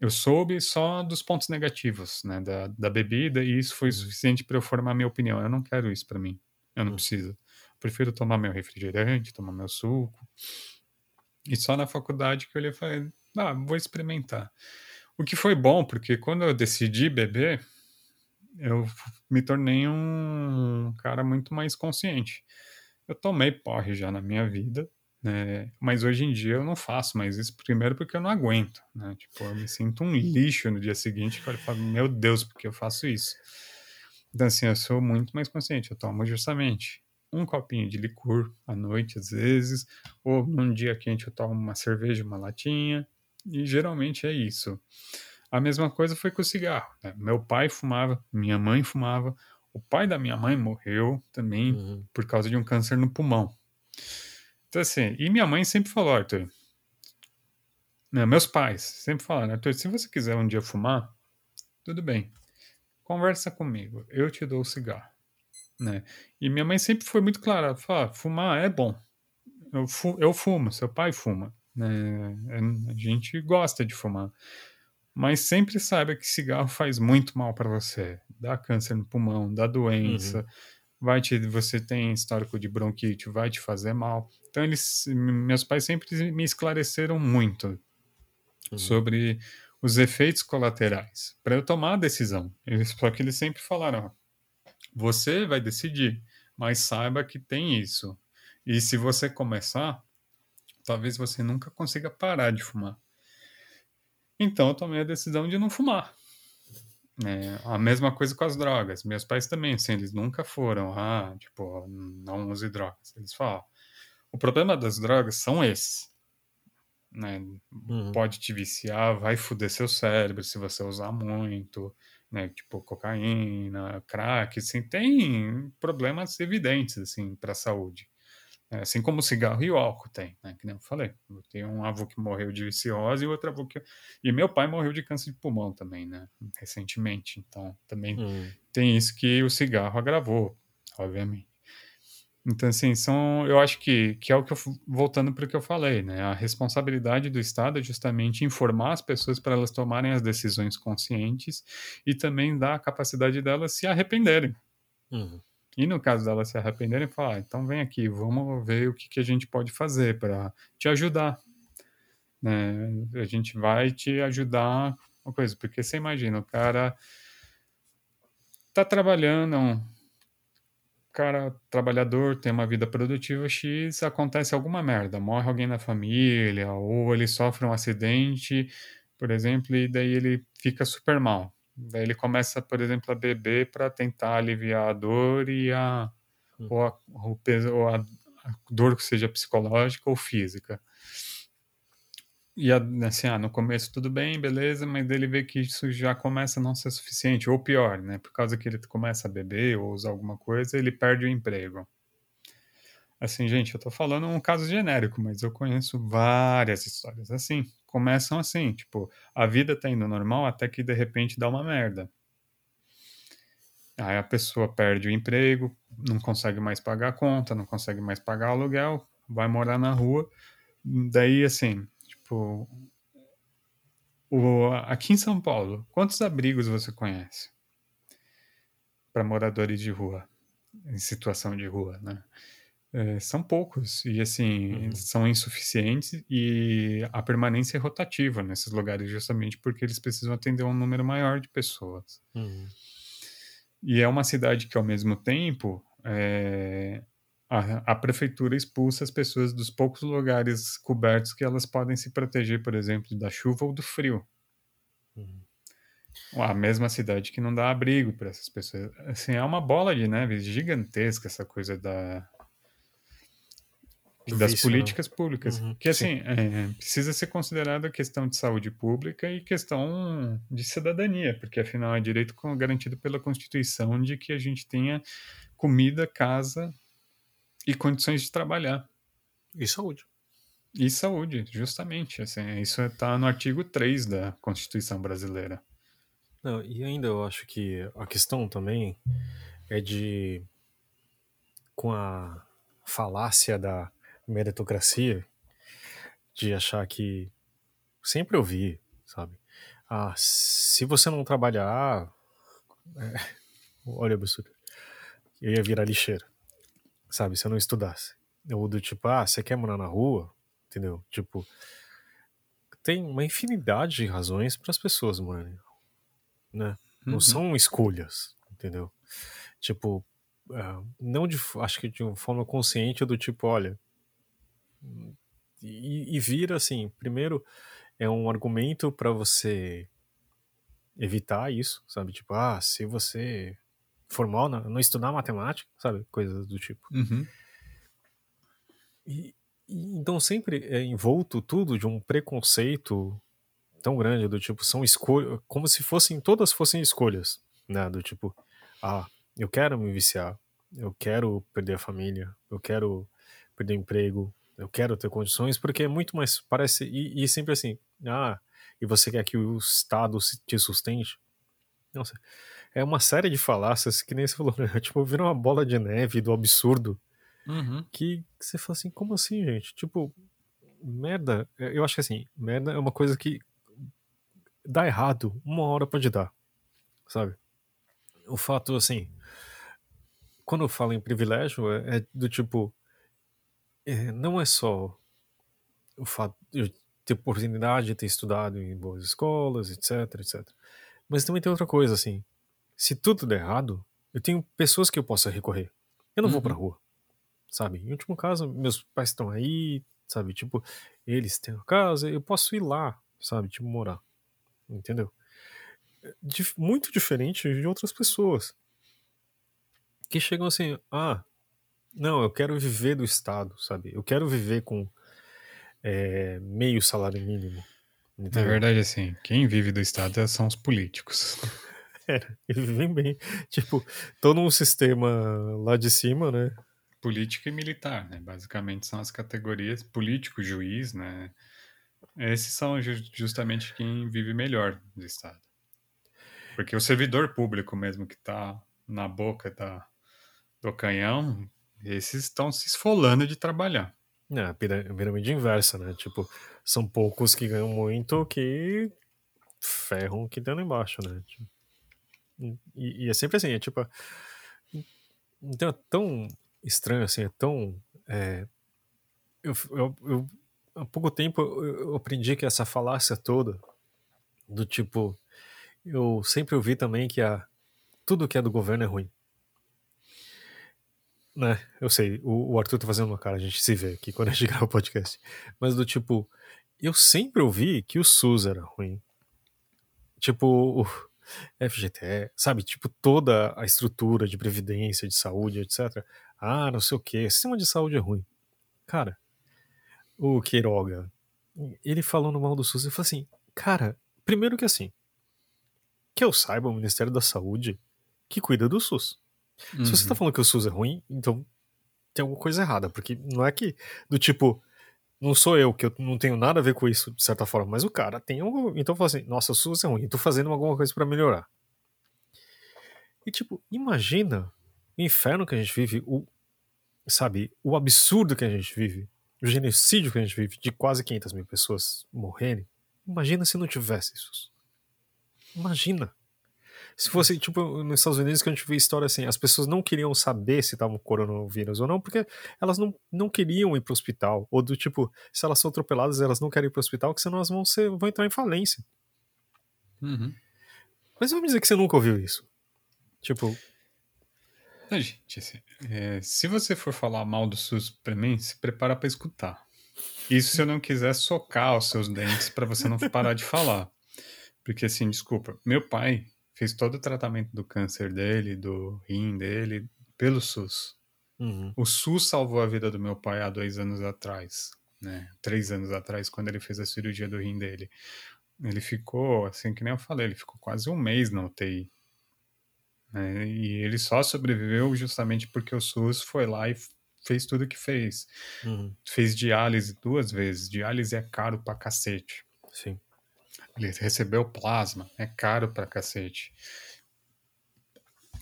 eu soube só dos pontos negativos, né, da, da bebida, e isso foi Uhum. suficiente para eu formar minha opinião. Eu não quero isso para mim. Eu não Hum. preciso. Eu prefiro tomar meu refrigerante, tomar meu suco. E só na faculdade que eu olhei e falei, ah, vou experimentar. O que foi bom, porque quando eu decidi beber, eu me tornei um cara muito mais consciente. Eu tomei porre já na minha vida, né? Mas hoje em dia eu não faço mais isso, primeiro porque eu não aguento, né? Tipo, eu me sinto um lixo no dia seguinte, que eu falo, meu Deus, porque eu faço isso? Então, assim, eu sou muito mais consciente, eu tomo justamente um copinho de licor à noite, às vezes, ou num dia quente eu tomo uma cerveja, uma latinha, e geralmente é isso. A mesma coisa foi com o cigarro. Né? Meu pai fumava, minha mãe fumava, o pai da minha mãe morreu também uhum. por causa de um câncer no pulmão. Então, assim, e minha mãe sempre falou, Arthur. Não, meus pais sempre falaram, Arthur, se você quiser um dia fumar, tudo bem. Conversa comigo, eu te dou o cigarro. Né? E minha mãe sempre foi muito clara, fala, fumar é bom. Eu, fu eu fumo, seu pai fuma. Né? A gente gosta de fumar. Mas sempre saiba que cigarro faz muito mal para você. Dá câncer no pulmão, dá doença, Uhum. vai te, você tem histórico de bronquite, vai te fazer mal. Então eles, meus pais sempre me esclareceram muito Uhum. sobre os efeitos colaterais para eu tomar a decisão. Eles, só que eles sempre falaram: ó, você vai decidir, mas saiba que tem isso. E se você começar, talvez você nunca consiga parar de fumar. Então eu tomei a decisão de não fumar. É, a mesma coisa com as drogas. Meus pais também, assim, eles nunca foram, ah, tipo, não use drogas. Eles falam, o problema das drogas são esses. Né? Uhum. Pode te viciar, vai foder seu cérebro se você usar muito, né? Tipo, cocaína, crack, assim, tem problemas evidentes, assim, para a saúde. É, assim como o cigarro e o álcool tem, né? Que nem eu falei. Eu tenho um avô que morreu de cirrose e outro avô que. E meu pai morreu de câncer de pulmão também, né? Recentemente. Então, também Hum. tem isso que o cigarro agravou, obviamente. Então, assim, são, eu acho que, que é o que eu, voltando para o que eu falei, né? A responsabilidade do Estado é justamente informar as pessoas para elas tomarem as decisões conscientes e também dar a capacidade delas se arrependerem. Uhum. E no caso delas se arrependerem, falar, ah, então vem aqui, vamos ver o que, que a gente pode fazer para te ajudar. Né? A gente vai te ajudar uma coisa, porque você imagina, o cara tá trabalhando, cara trabalhador tem uma vida produtiva X, acontece alguma merda, morre alguém na família, ou ele sofre um acidente, por exemplo, e daí ele fica super mal. Daí ele começa, por exemplo, a beber para tentar aliviar a dor e a, Hum. ou, a, o peso, ou a, a dor que seja psicológica ou física. E assim, ah, no começo tudo bem, beleza, mas ele vê que isso já começa a não ser suficiente, ou pior, né? Por causa que ele começa a beber ou usar alguma coisa, ele perde o emprego. Assim, gente, eu tô falando um caso genérico, mas eu conheço várias histórias assim. Começam assim, tipo, a vida tá indo normal até que de repente dá uma merda. Aí a pessoa perde o emprego, não consegue mais pagar a conta, não consegue mais pagar o aluguel, vai morar na rua. Daí, assim, tipo, o, aqui em São Paulo, quantos abrigos você conhece para moradores de rua, em situação de rua, né? É, são poucos e assim uhum. são insuficientes e a permanência é rotativa nesses lugares justamente porque eles precisam atender um número maior de pessoas uhum. e é uma cidade que ao mesmo tempo é, a, a, prefeitura expulsa as pessoas dos poucos lugares cobertos que elas podem se proteger por exemplo da chuva ou do frio uhum. a mesma cidade que não dá abrigo para essas pessoas assim é uma bola de neve gigantesca essa coisa da das Vício, políticas públicas. Uhum, que, assim, é, precisa ser considerada questão de saúde pública e questão de cidadania, porque, afinal, é direito garantido pela Constituição de que a gente tenha comida, casa e condições de trabalhar. E saúde. E saúde, justamente. Assim, isso está no artigo 3 da Constituição brasileira. Não, e ainda eu acho que a questão também é de. com a falácia da meritocracia de achar que sempre ouvi, sabe? Ah, se você não trabalhar, é, olha absurdo, eu ia virar lixeiro, sabe? Se eu não estudasse. Ou do tipo, ah, você quer morar na rua, entendeu? Tipo, tem uma infinidade de razões para as pessoas morarem, né? Não Uhum. são escolhas, entendeu? Tipo, uh, não de, acho que de uma forma consciente do tipo, olha, e, e vira assim, primeiro é um argumento para você evitar isso, sabe? Tipo, ah, se você for mal, não estudar matemática, sabe? Coisas do tipo. Uhum. E, e, então sempre é envolto tudo de um preconceito tão grande do tipo são escolhas, como se fossem todas fossem escolhas, né? Do tipo, ah, eu quero me viciar, eu quero perder a família, eu quero perder o emprego, eu quero ter condições, porque é muito mais. Parece. E, e, sempre assim, ah, e você quer que o Estado te sustente? Nossa, é uma série de falácias que nem você falou, né? Tipo, vira uma bola de neve do absurdo. Uhum. Que, que você fala assim, como assim, gente? Tipo, merda. Eu acho que assim, merda é uma coisa que dá errado, uma hora pode dar, sabe? O fato, assim, quando eu falo em privilégio, é, é do tipo, é, não é só o fato de eu ter oportunidade de ter estudado em boas escolas, etc, etc. Mas também tem outra coisa, assim. Se tudo der errado, eu tenho pessoas que eu possa recorrer. Eu não uhum. vou pra rua, sabe? Em último caso, meus pais estão aí, sabe? Tipo, eles têm uma casa, eu posso ir lá, sabe? Tipo, morar. Entendeu? muito diferente de outras pessoas que chegam assim, ah, não, eu quero viver do Estado, sabe? Eu quero viver com é, meio salário mínimo. Entendeu? Na verdade, assim, quem vive do Estado são os políticos. É, eles vivem bem. Tipo, tô num sistema lá de cima, né? política e militar, né? Basicamente são as categorias político, juiz, né? Esses são justamente quem vive melhor do Estado. Porque o servidor público mesmo que está na boca da, do canhão, esses estão se esfolando de trabalhar. É, pirâmide inversa, né? Tipo, são poucos que ganham muito que ferram que estão embaixo, né? Tipo, e, e, é sempre assim, é tipo. Então é tão estranho assim, é tão. É, eu, eu, eu, há pouco tempo eu aprendi que essa falácia toda, do tipo. Eu sempre ouvi também que a, tudo que é do governo é ruim. Né? Eu sei, o, o Arthur tá fazendo uma cara, a gente se vê aqui quando a gente grava o podcast. Mas do tipo, eu sempre ouvi que o SUS era ruim. Tipo, o FGTE, sabe? Tipo, toda a estrutura de previdência, de saúde, etc. Ah, não sei o que, sistema de saúde é ruim. Cara, o Queiroga, ele falando mal do SUS, eu falei assim, cara, primeiro que assim, que eu saiba, o Ministério da Saúde que cuida do SUS. Uhum. Se você tá uhum. falando que o SUS é ruim, então tem alguma coisa errada, porque não é que do tipo, não sou eu, que eu não tenho nada a ver com isso, de certa forma, mas o cara tem algo. Então eu falo assim, nossa, o SUS é ruim, eu tô fazendo alguma coisa para melhorar. E tipo, imagina o inferno que a gente vive, o, sabe, o absurdo que a gente vive, o genocídio que a gente vive, de quase 500 mil pessoas morrerem. Imagina se não tivesse isso. Imagina. Se fosse, tipo, nos Estados Unidos que a gente vê história assim, as pessoas não queriam saber se estavam coronavírus ou não, porque elas não, não queriam ir pro hospital. Ou do tipo, se elas são atropeladas, elas não querem ir pro hospital, porque senão elas vão, ser, vão entrar em falência. Uhum. Mas vamos dizer que você nunca ouviu isso. Tipo. Não, gente, assim, é, se você for falar mal do SUS pra mim, se prepara para escutar. Isso se eu não quiser socar os seus dentes para você não parar de falar. Porque, assim, desculpa, meu pai, fez todo o tratamento do câncer dele, do rim dele, pelo SUS. Uhum. O SUS salvou a vida do meu pai há dois anos atrás, né? Três anos atrás, quando ele fez a cirurgia do rim dele. Ele ficou, assim que nem eu falei, ele ficou quase um mês na UTI. Né? E ele só sobreviveu justamente porque o SUS foi lá e fez tudo que fez. Uhum. Fez diálise duas vezes. Diálise é caro pra cacete. Sim. Ele recebeu plasma, é caro pra cacete.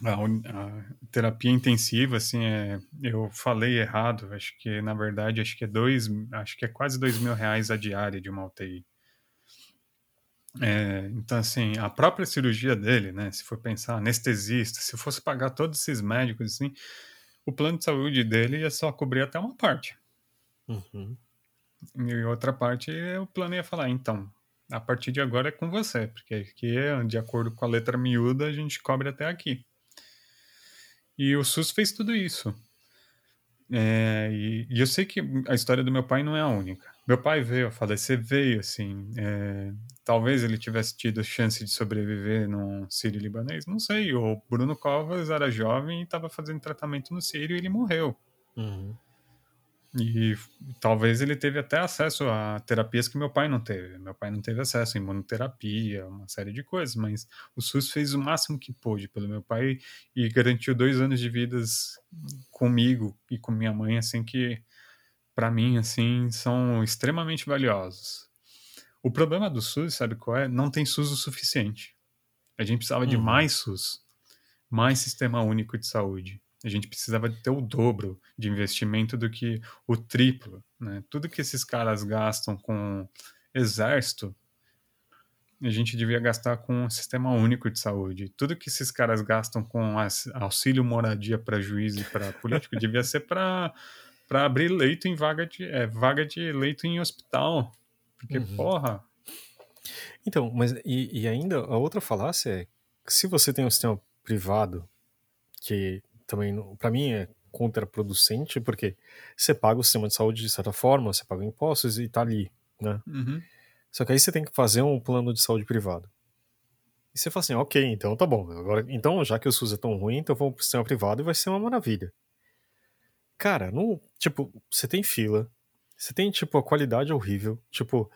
A, a, terapia intensiva, assim, é, eu falei errado, acho que na verdade acho que é dois, acho que é quase dois mil reais a diária de uma UTI. É, então, assim, a própria cirurgia dele, né, se for pensar, anestesista, se fosse pagar todos esses médicos, assim, o plano de saúde dele ia só cobrir até uma parte. Uhum. E outra parte, o plano ia falar, então, a partir de agora é com você, porque aqui, de acordo com a letra miúda, a gente cobre até aqui. E o SUS fez tudo isso. É, e, e, eu sei que a história do meu pai não é a única. Meu pai veio a falecer, veio assim. É, talvez ele tivesse tido chance de sobreviver num sírio libanês, não sei. O Bruno Covas era jovem e estava fazendo tratamento no sírio e ele morreu. Uhum. E talvez ele teve até acesso a terapias que meu pai não teve. Meu pai não teve acesso a imunoterapia, uma série de coisas, mas o SUS fez o máximo que pôde pelo meu pai e garantiu dois anos de vidas comigo e com minha mãe, assim, que para mim, assim, são extremamente valiosos. O problema do SUS, sabe qual é? Não tem SUS o suficiente. A gente precisava uhum. de mais SUS, mais Sistema Único de Saúde a gente precisava ter o dobro de investimento do que o triplo. Né? Tudo que esses caras gastam com exército, a gente devia gastar com um sistema único de saúde. Tudo que esses caras gastam com auxílio moradia para juiz e para político devia ser para para abrir leito em vaga de é, vaga de leito em hospital. Porque, uhum. porra. Então, mas e, e ainda a outra falácia é que se você tem um sistema privado que também, para mim, é contraproducente, porque você paga o sistema de saúde de certa forma, você paga impostos e tá ali, né? Uhum. Só que aí você tem que fazer um plano de saúde privado. E você fala assim, ok, então tá bom. Agora, então, já que o SUS é tão ruim, então vamos pro sistema privado e vai ser uma maravilha. Cara, não, tipo, você tem fila, você tem, tipo, a qualidade horrível. Tipo,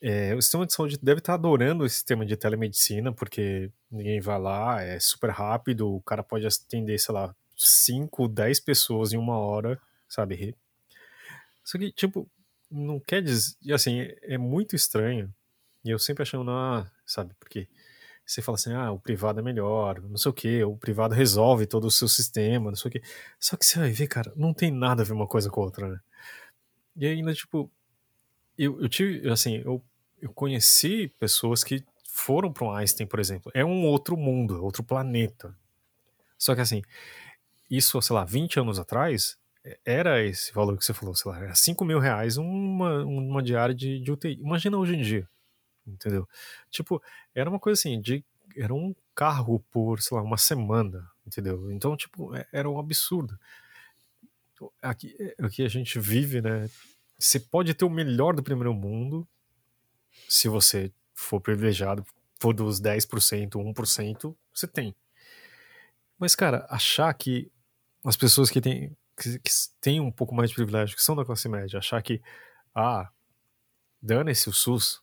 é, o sistema de saúde deve estar adorando o sistema de telemedicina, porque ninguém vai lá, é super rápido, o cara pode atender, sei lá, 5, 10 pessoas em uma hora, sabe? Só que, tipo, não quer dizer. Assim, é muito estranho. E eu sempre achando, ah, sabe, porque você fala assim, ah, o privado é melhor, não sei o que, o privado resolve todo o seu sistema, não sei o que. Só que você vai ver, cara, não tem nada a ver uma coisa com a outra, né? E ainda, tipo, eu, eu tive, assim, eu, eu conheci pessoas que foram para um Einstein, por exemplo. É um outro mundo, outro planeta. Só que, assim, isso, sei lá, 20 anos atrás, era esse valor que você falou, sei lá, era 5 mil reais uma, uma diária de, de UTI. Imagina hoje em dia entendeu? Tipo, era uma coisa assim, de era um carro por, sei lá, uma semana, entendeu? Então, tipo, é, era um absurdo. Aqui, aqui a gente vive, né? Você pode ter o melhor do primeiro mundo, se você for privilegiado, for dos 10%, 1%, você tem. Mas, cara, achar que as pessoas que têm, que, que têm um pouco mais de privilégio, que são da classe média, achar que, ah, dane-se o SUS,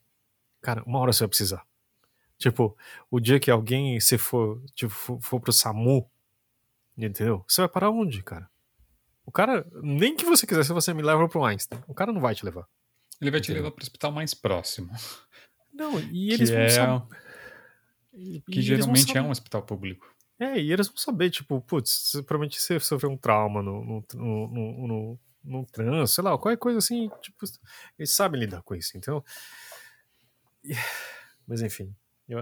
Cara, uma hora você vai precisar. Tipo, o dia que alguém, se for, tipo, for, for pro SAMU, entendeu? Você vai parar onde, cara? O cara, nem que você quisesse, você me leva pro Einstein. O cara não vai te levar. Ele vai entendeu? te levar pro hospital mais próximo. Não, e eles que vão é... saber. Que geralmente é um hospital público. É, e eles vão saber, tipo, putz, provavelmente você sofreu um trauma no, no, no, no, no, trânsito, sei lá, qualquer coisa assim, tipo, eles sabem lidar com isso, então mas enfim, eu,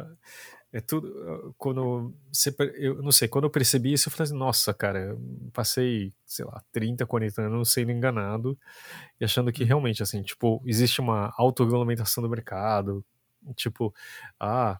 é tudo. Quando você, eu não sei, quando eu percebi isso, eu falei assim: nossa, cara, passei, sei lá, 30, 40 anos sendo enganado e achando que realmente, assim, tipo, existe uma autorregulamentação do mercado, tipo, ah,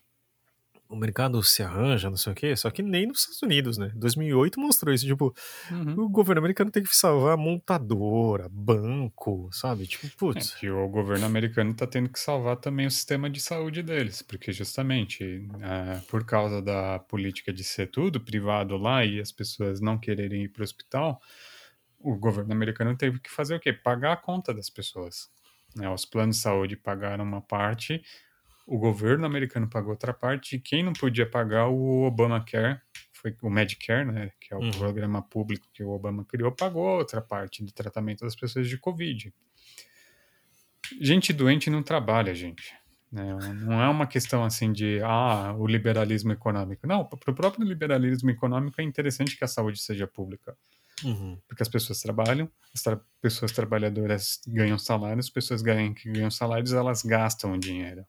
o mercado se arranja, não sei o quê, só que nem nos Estados Unidos, né? 2008 mostrou isso, tipo, uhum. o governo americano tem que salvar montadora, banco, sabe? Tipo, putz. É que o governo americano tá tendo que salvar também o sistema de saúde deles, porque justamente é, por causa da política de ser tudo privado lá e as pessoas não quererem ir para o hospital, o governo americano teve que fazer o quê? Pagar a conta das pessoas. Né? Os planos de saúde pagaram uma parte, o governo americano pagou outra parte, e quem não podia pagar o Obamacare, foi o Medicare, né, que é o uhum. programa público que o Obama criou, pagou outra parte do tratamento das pessoas de Covid. Gente doente não trabalha, gente. Né? Não é uma questão assim de ah, o liberalismo econômico. Não, para o próprio liberalismo econômico é interessante que a saúde seja pública. Uhum. Porque as pessoas trabalham, as tra pessoas trabalhadoras ganham salários, as pessoas ganham, que ganham salários, elas gastam o dinheiro.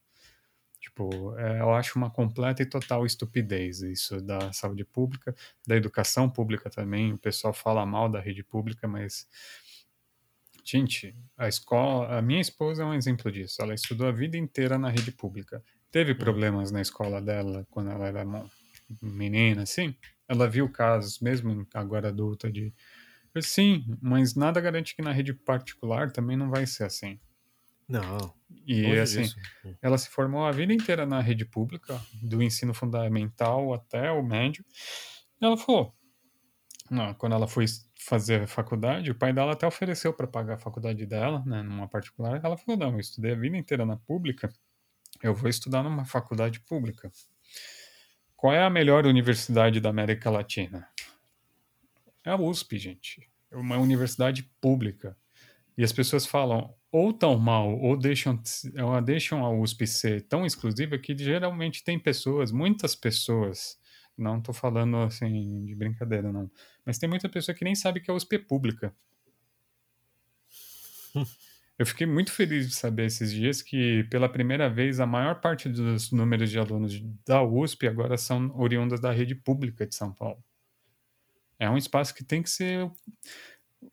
Tipo, é, eu acho uma completa e total estupidez isso da saúde pública, da educação pública também. O pessoal fala mal da rede pública, mas gente, a escola, a minha esposa é um exemplo disso. Ela estudou a vida inteira na rede pública. Teve hum. problemas na escola dela quando ela era menina, assim. Ela viu casos, mesmo agora adulta, de sim, mas nada garante que na rede particular também não vai ser assim. Não. E assim, disso. ela se formou a vida inteira na rede pública, do ensino fundamental até o médio. E ela falou: não, quando ela foi fazer faculdade, o pai dela até ofereceu para pagar a faculdade dela, né, numa particular. Ela falou: não, eu estudei a vida inteira na pública, eu vou estudar numa faculdade pública. Qual é a melhor universidade da América Latina? É a USP, gente. É uma universidade pública. E as pessoas falam, ou tão mal, ou deixam, ou deixam a USP ser tão exclusiva que geralmente tem pessoas, muitas pessoas, não estou falando assim de brincadeira, não, mas tem muita pessoa que nem sabe que a USP é pública. Eu fiquei muito feliz de saber esses dias que, pela primeira vez, a maior parte dos números de alunos da USP agora são oriundas da rede pública de São Paulo. É um espaço que tem que ser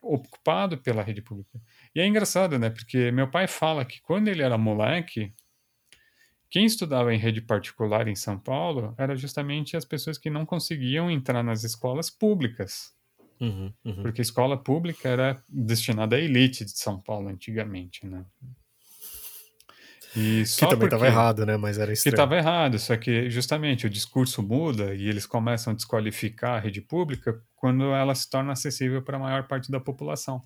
ocupado pela rede pública. E é engraçado, né? Porque meu pai fala que quando ele era moleque, quem estudava em rede particular em São Paulo era justamente as pessoas que não conseguiam entrar nas escolas públicas. Uhum, uhum. Porque a escola pública era destinada à elite de São Paulo antigamente, né? E que também estava errado, né? Mas era estranho. Que estava errado, só que justamente o discurso muda e eles começam a desqualificar a rede pública quando ela se torna acessível para a maior parte da população.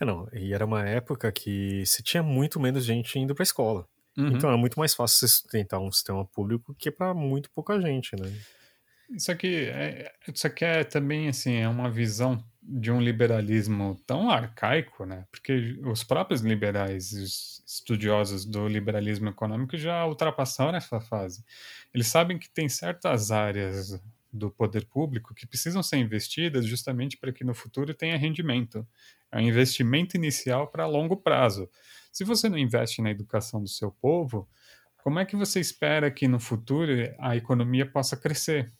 É, não, e era uma época que se tinha muito menos gente indo para a escola. Uhum. Então é muito mais fácil você sustentar um sistema público que para muito pouca gente, né? Isso aqui é, isso aqui é também assim, é uma visão de um liberalismo tão arcaico, né? Porque os próprios liberais, os estudiosos do liberalismo econômico já ultrapassaram essa fase. Eles sabem que tem certas áreas do poder público que precisam ser investidas justamente para que no futuro tenha rendimento. É um investimento inicial para longo prazo. Se você não investe na educação do seu povo, como é que você espera que no futuro a economia possa crescer?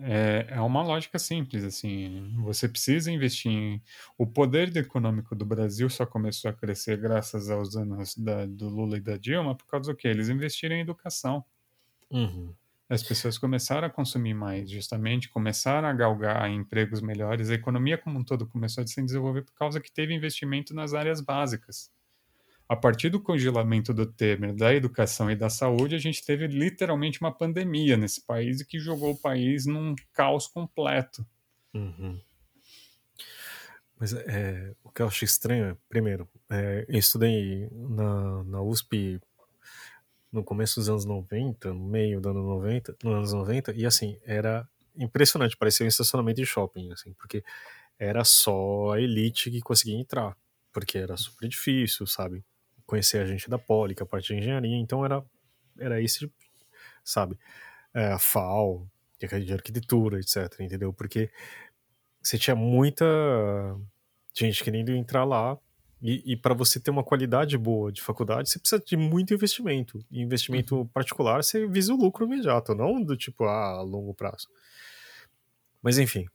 É, é uma lógica simples, assim, você precisa investir em... O poder econômico do Brasil só começou a crescer graças aos anos da, do Lula e da Dilma por causa do quê? Eles investiram em educação. Uhum. As pessoas começaram a consumir mais, justamente, começaram a galgar empregos melhores, a economia como um todo começou a se desenvolver por causa que teve investimento nas áreas básicas a partir do congelamento do Temer, da educação e da saúde, a gente teve literalmente uma pandemia nesse país que jogou o país num caos completo. Uhum. Mas é, o que eu acho estranho é, primeiro, é, eu estudei na, na USP no começo dos anos 90, no meio dos anos 90, nos anos 90, e assim, era impressionante, parecia um estacionamento de shopping, assim, porque era só a elite que conseguia entrar, porque era super difícil, sabe? conhecer a gente da Poli, que é a parte de engenharia, então era, era esse, sabe, é, a FAO, de arquitetura, etc, entendeu? Porque você tinha muita gente querendo entrar lá e, e para você ter uma qualidade boa de faculdade, você precisa de muito investimento. E investimento uhum. particular, você visa o lucro imediato, não do tipo, ah, a longo prazo. Mas enfim,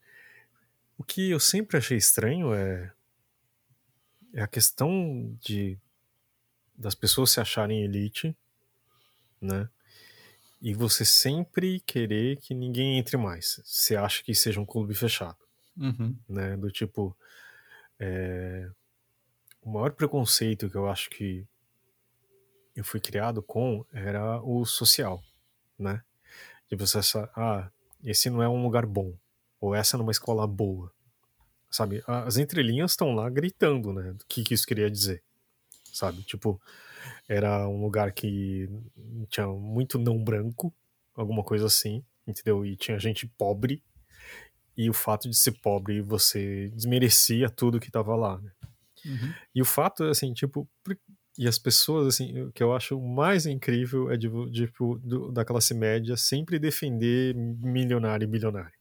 o que eu sempre achei estranho é, é a questão de das pessoas se acharem elite, né? E você sempre querer que ninguém entre mais. Você acha que seja um clube fechado, uhum. né? Do tipo, é... o maior preconceito que eu acho que eu fui criado com era o social, né? De você achar, ah, esse não é um lugar bom, ou essa não é uma escola boa, sabe? As entrelinhas estão lá gritando, né? O que, que isso queria dizer sabe? Tipo, era um lugar que tinha muito não branco, alguma coisa assim, entendeu? E tinha gente pobre, e o fato de ser pobre você desmerecia tudo que tava lá, né? Uhum. E o fato, assim, tipo, e as pessoas, assim, o que eu acho mais incrível é de, de, tipo, da classe média sempre defender milionário e bilionário.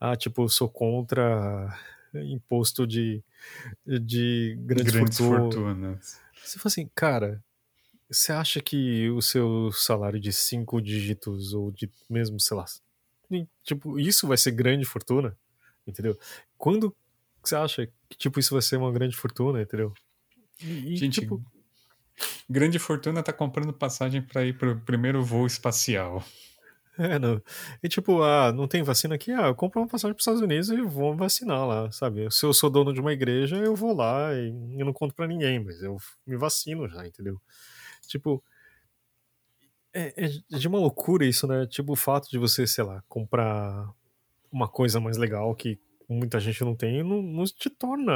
Ah, tipo, sou contra imposto de, de grandes, grandes fortunas. fortunas. Você fala assim, cara, você acha que o seu salário de cinco dígitos ou de mesmo, sei lá, tipo, isso vai ser grande fortuna? Entendeu? Quando você acha que, tipo, isso vai ser uma grande fortuna, entendeu? E, Gente, tipo... grande fortuna tá comprando passagem para ir pro primeiro voo espacial. É, não. E tipo, ah, não tem vacina aqui? Ah, eu compro uma passagem para os Estados Unidos e vou vacinar lá, sabe? Se eu sou dono de uma igreja, eu vou lá e eu não conto para ninguém, mas eu me vacino já, entendeu? Tipo, é, é, de uma loucura isso, né? Tipo, o fato de você, sei lá, comprar uma coisa mais legal que muita gente não tem, não, não te torna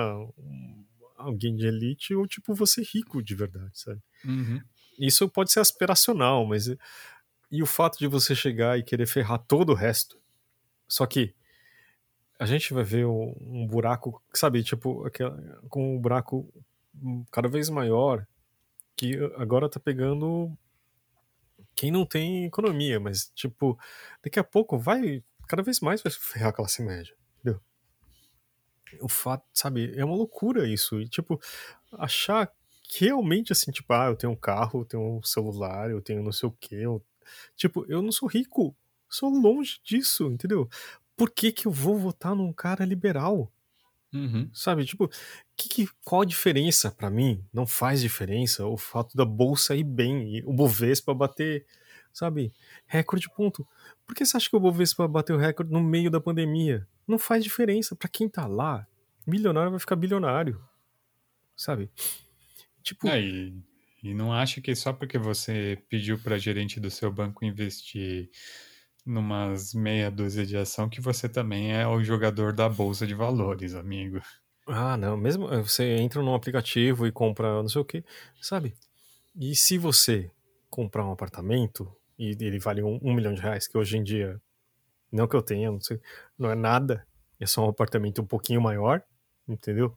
alguém de elite ou, tipo, você rico de verdade, sabe? Uhum. Isso pode ser aspiracional, mas e o fato de você chegar e querer ferrar todo o resto. Só que a gente vai ver um, um buraco, sabe, tipo, aquela, com um buraco cada vez maior, que agora tá pegando quem não tem economia, mas, tipo, daqui a pouco vai, cada vez mais vai ferrar a classe média, entendeu? O fato, sabe, é uma loucura isso. E, tipo, achar que realmente, assim, tipo, ah, eu tenho um carro, eu tenho um celular, eu tenho não sei o que, eu Tipo, eu não sou rico. Sou longe disso, entendeu? Por que, que eu vou votar num cara liberal? Uhum. Sabe, tipo, que, que, qual a diferença para mim? Não faz diferença o fato da bolsa ir bem, o Bovespa bater, sabe, recorde ponto. Por que você acha que o Bovespa bateu recorde no meio da pandemia? Não faz diferença para quem tá lá. Milionário vai ficar bilionário, sabe? Tipo, é, e e não acha que só porque você pediu para gerente do seu banco investir numas meia dúzia de ação que você também é o jogador da bolsa de valores, amigo. Ah, não, mesmo eh, você entra num aplicativo e compra não sei o que, sabe? E se você comprar um apartamento, e ele vale um, um milhão de reais, que hoje em dia, não que eu tenha, não sei, não é nada, é só um apartamento um pouquinho maior, entendeu?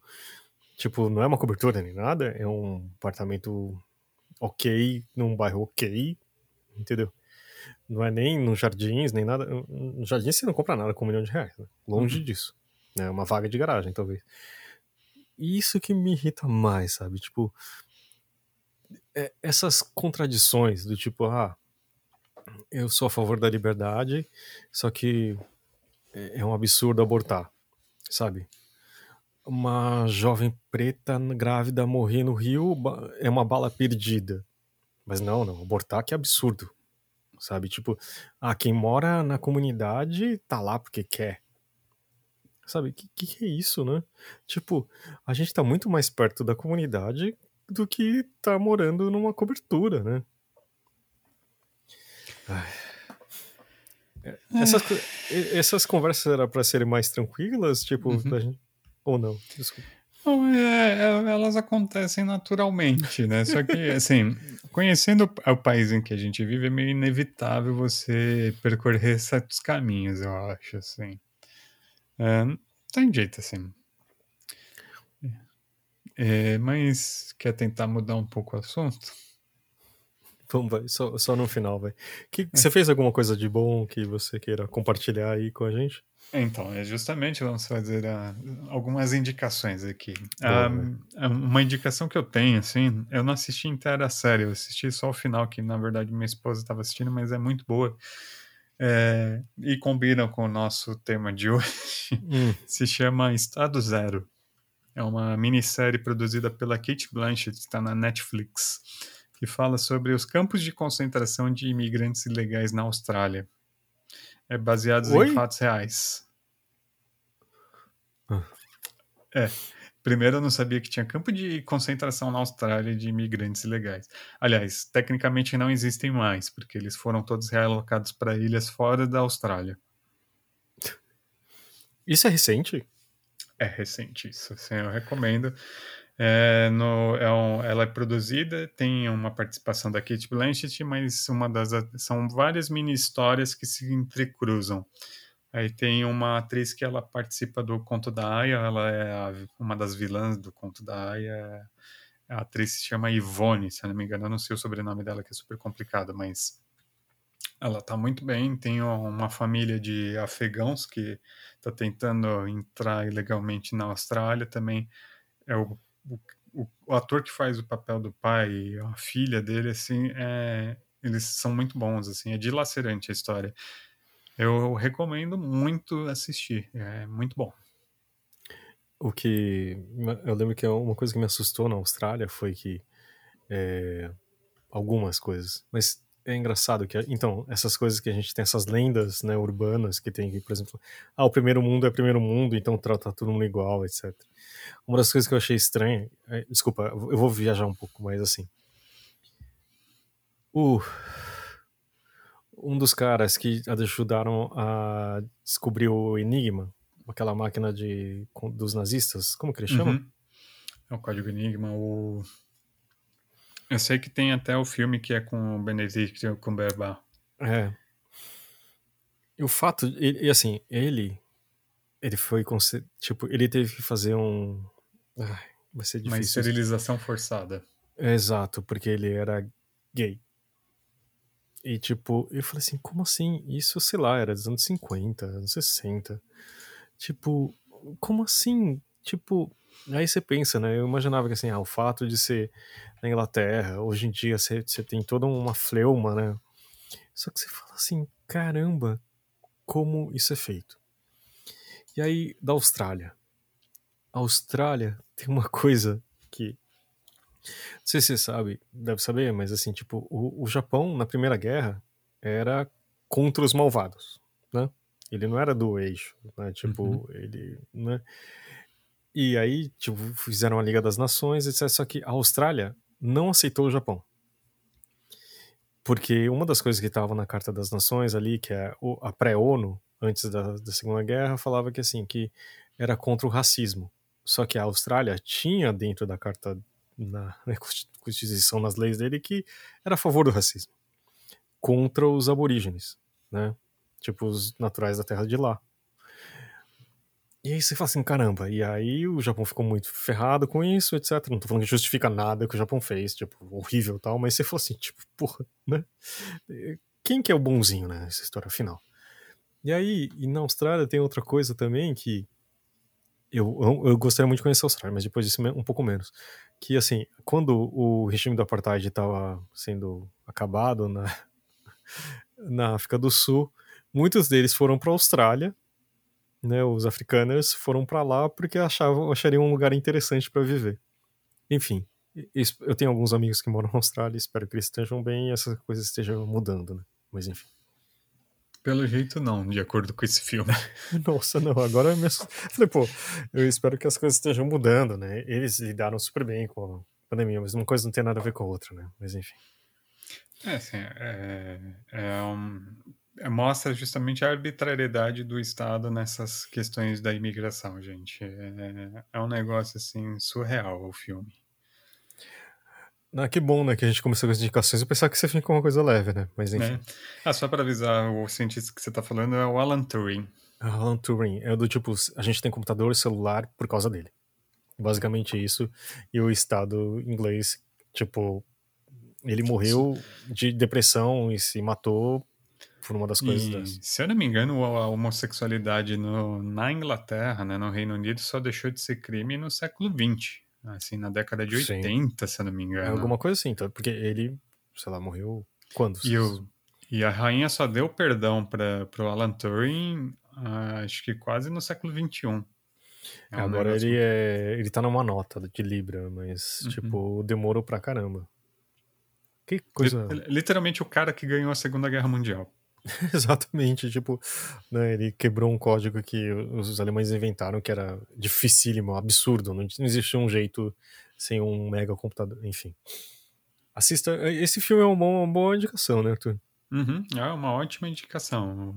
Tipo, não é uma cobertura nem nada, é um apartamento ok, num bairro ok, entendeu? Não é nem nos jardins, nem nada. No jardim você não compra nada com um milhão de reais, né? longe uhum. disso. É né? uma vaga de garagem, talvez. Isso que me irrita mais, sabe? Tipo, é, essas contradições do tipo, ah, eu sou a favor da liberdade, só que é, é um absurdo abortar, sabe? uma jovem preta grávida morrer no rio é uma bala perdida. Mas não, não, abortar que absurdo. Sabe? Tipo, ah, quem mora na comunidade tá lá porque quer. Sabe? Que, que é isso, né? Tipo, a gente tá muito mais perto da comunidade do que tá morando numa cobertura, né? Ai. Essas, essas conversas eram para serem mais tranquilas, tipo, uhum. da gente ou não? Desculpa. Não, é, é, elas acontecem naturalmente, né? Só que, assim, conhecendo o país em que a gente vive, é meio inevitável você percorrer certos caminhos, eu acho, assim. É, tem jeito, assim. É, mas quer tentar mudar um pouco o assunto? Vamos, vai. Só, só no final, vai. Que, é. Você fez alguma coisa de bom que você queira compartilhar aí com a gente? Então, é justamente vamos fazer uh, algumas indicações aqui. Uh, uma indicação que eu tenho, assim, eu não assisti inteira a série, eu assisti só o final, que na verdade minha esposa estava assistindo, mas é muito boa. É, e combina com o nosso tema de hoje. Hum. Se chama Estado Zero. É uma minissérie produzida pela Kate Blanchett, está na Netflix, que fala sobre os campos de concentração de imigrantes ilegais na Austrália é baseados Oi? em fatos reais. Ah. É. Primeiro, eu não sabia que tinha campo de concentração na Austrália de imigrantes ilegais. Aliás, tecnicamente não existem mais, porque eles foram todos realocados para ilhas fora da Austrália. Isso é recente? É recente isso, assim, eu recomendo. É, no, é um, ela é produzida, tem uma participação da Kate Blanchett, mas uma das são várias mini histórias que se entrecruzam. Aí tem uma atriz que ela participa do Conto da Aya, ela é a, uma das vilãs do Conto da Aya. A atriz se chama Ivone, se eu não me engano, eu não sei o sobrenome dela que é super complicado, mas ela tá muito bem. Tem uma família de afegãos que está tentando entrar ilegalmente na Austrália também. É o o, o, ator que faz o papel do pai, a filha dele, assim, é, eles são muito bons, assim, é dilacerante a história. Eu recomendo muito assistir, é muito bom. O que eu lembro que é uma coisa que me assustou na Austrália foi que é, algumas coisas, mas é engraçado que então essas coisas que a gente tem essas lendas né, urbanas que tem por exemplo, ah, o primeiro mundo é primeiro mundo, então trata todo mundo igual, etc. Uma das coisas que eu achei estranha, é, desculpa, eu vou viajar um pouco, mas assim, uh, um dos caras que ajudaram a descobrir o Enigma, aquela máquina de dos nazistas, como que ele chama? Uhum. É o código Enigma, o eu sei que tem até o filme que é com o Benedict Cumberbatch. É. E o fato, e, e assim, ele ele foi tipo, ele teve que fazer um ai, vai ser difícil. Uma esterilização forçada. Exato, porque ele era gay. E tipo, eu falei assim, como assim? Isso, sei lá, era dos anos 50, anos 60. Tipo, como assim? Tipo, aí você pensa, né? Eu imaginava que assim, ah, o fato de ser na Inglaterra, hoje em dia você, você tem toda uma fleuma, né? Só que você fala assim, caramba, como isso é feito. E aí, da Austrália. A Austrália tem uma coisa que. Não sei se você sabe, deve saber, mas assim, tipo, o, o Japão, na Primeira Guerra, era contra os malvados, né? Ele não era do eixo, né? Tipo, uhum. ele. Né? E aí, tipo, fizeram a Liga das Nações, etc. Só que a Austrália não aceitou o Japão. Porque uma das coisas que estava na Carta das Nações ali, que é a pré-ONU, antes da, da Segunda Guerra, falava que assim, que era contra o racismo. Só que a Austrália tinha dentro da Carta, na, na Constituição, nas leis dele, que era a favor do racismo. contra os aborígenes, né? Tipo, os naturais da terra de lá. E aí você fala assim, caramba, e aí o Japão ficou muito ferrado com isso, etc. Não tô falando que justifica nada que o Japão fez, tipo, horrível e tal, mas você falou assim, tipo, porra, né? Quem que é o bonzinho, né, nessa história final? E aí, e na Austrália tem outra coisa também que eu, eu, eu gostaria muito de conhecer a Austrália, mas depois disso um pouco menos. Que, assim, quando o regime do apartheid estava sendo acabado na, na África do Sul, muitos deles foram para a Austrália né, os africanos foram para lá porque achavam, achariam um lugar interessante para viver. Enfim, eu tenho alguns amigos que moram na Austrália, espero que eles estejam bem e essas coisas estejam mudando, né? Mas enfim. Pelo jeito não, de acordo com esse filme. Nossa, não, agora eu me falei, pô, eu espero que as coisas estejam mudando, né? Eles lidaram super bem com a pandemia, mas uma coisa não tem nada a ver com a outra, né? Mas enfim. É, assim, é, é um, mostra justamente a arbitrariedade do Estado nessas questões da imigração, gente. É, é um negócio assim surreal o filme. Ah, que bom, né, que a gente começou com as indicações. Eu pensava que você fica com uma coisa leve, né? Mas enfim. É. Ah, só para avisar, o cientista que você tá falando é o Alan Turing. Alan Turing é do tipo, a gente tem computador e celular por causa dele. Basicamente isso. E o Estado inglês, tipo, ele morreu de depressão e se matou uma das coisas e, dessas. Se eu não me engano, a homossexualidade no, na Inglaterra, né, no Reino Unido, só deixou de ser crime no século XX. Assim, na década de 80, Sim. se eu não me engano. É alguma coisa assim, tá? porque ele, sei lá, morreu quando? E, o, e a rainha só deu perdão para o Alan Turing, acho que quase no século XXI. É um Agora ele, é, ele tá numa nota de Libra, mas, uhum. tipo, demorou pra caramba. Que coisa. Literalmente o cara que ganhou a Segunda Guerra Mundial. Exatamente, tipo, né, ele quebrou um código que os alemães inventaram que era dificílimo, absurdo, não, não existia um jeito sem um mega computador, enfim. Assista, esse filme é uma boa, uma boa indicação, né, Arthur? Uhum, é uma ótima indicação.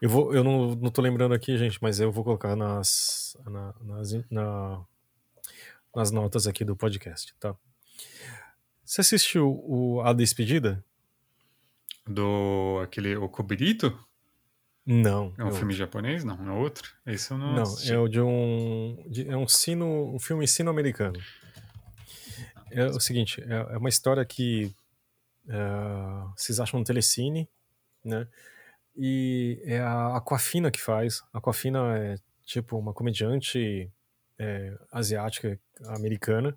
Eu, vou, eu não, não tô lembrando aqui, gente, mas eu vou colocar nas, na, nas, na, nas notas aqui do podcast, tá? Você assistiu o A Despedida? Do aquele O Kobirito? Não. É um filme outro. japonês? Não, é outro? Esse eu não Não, assisti. é o de um. De, é um sino. um filme sino-americano. É o seguinte, é, é uma história que é, vocês acham no Telecine, né? E é a Aquafina que faz. A Aquafina é tipo uma comediante é, asiática americana.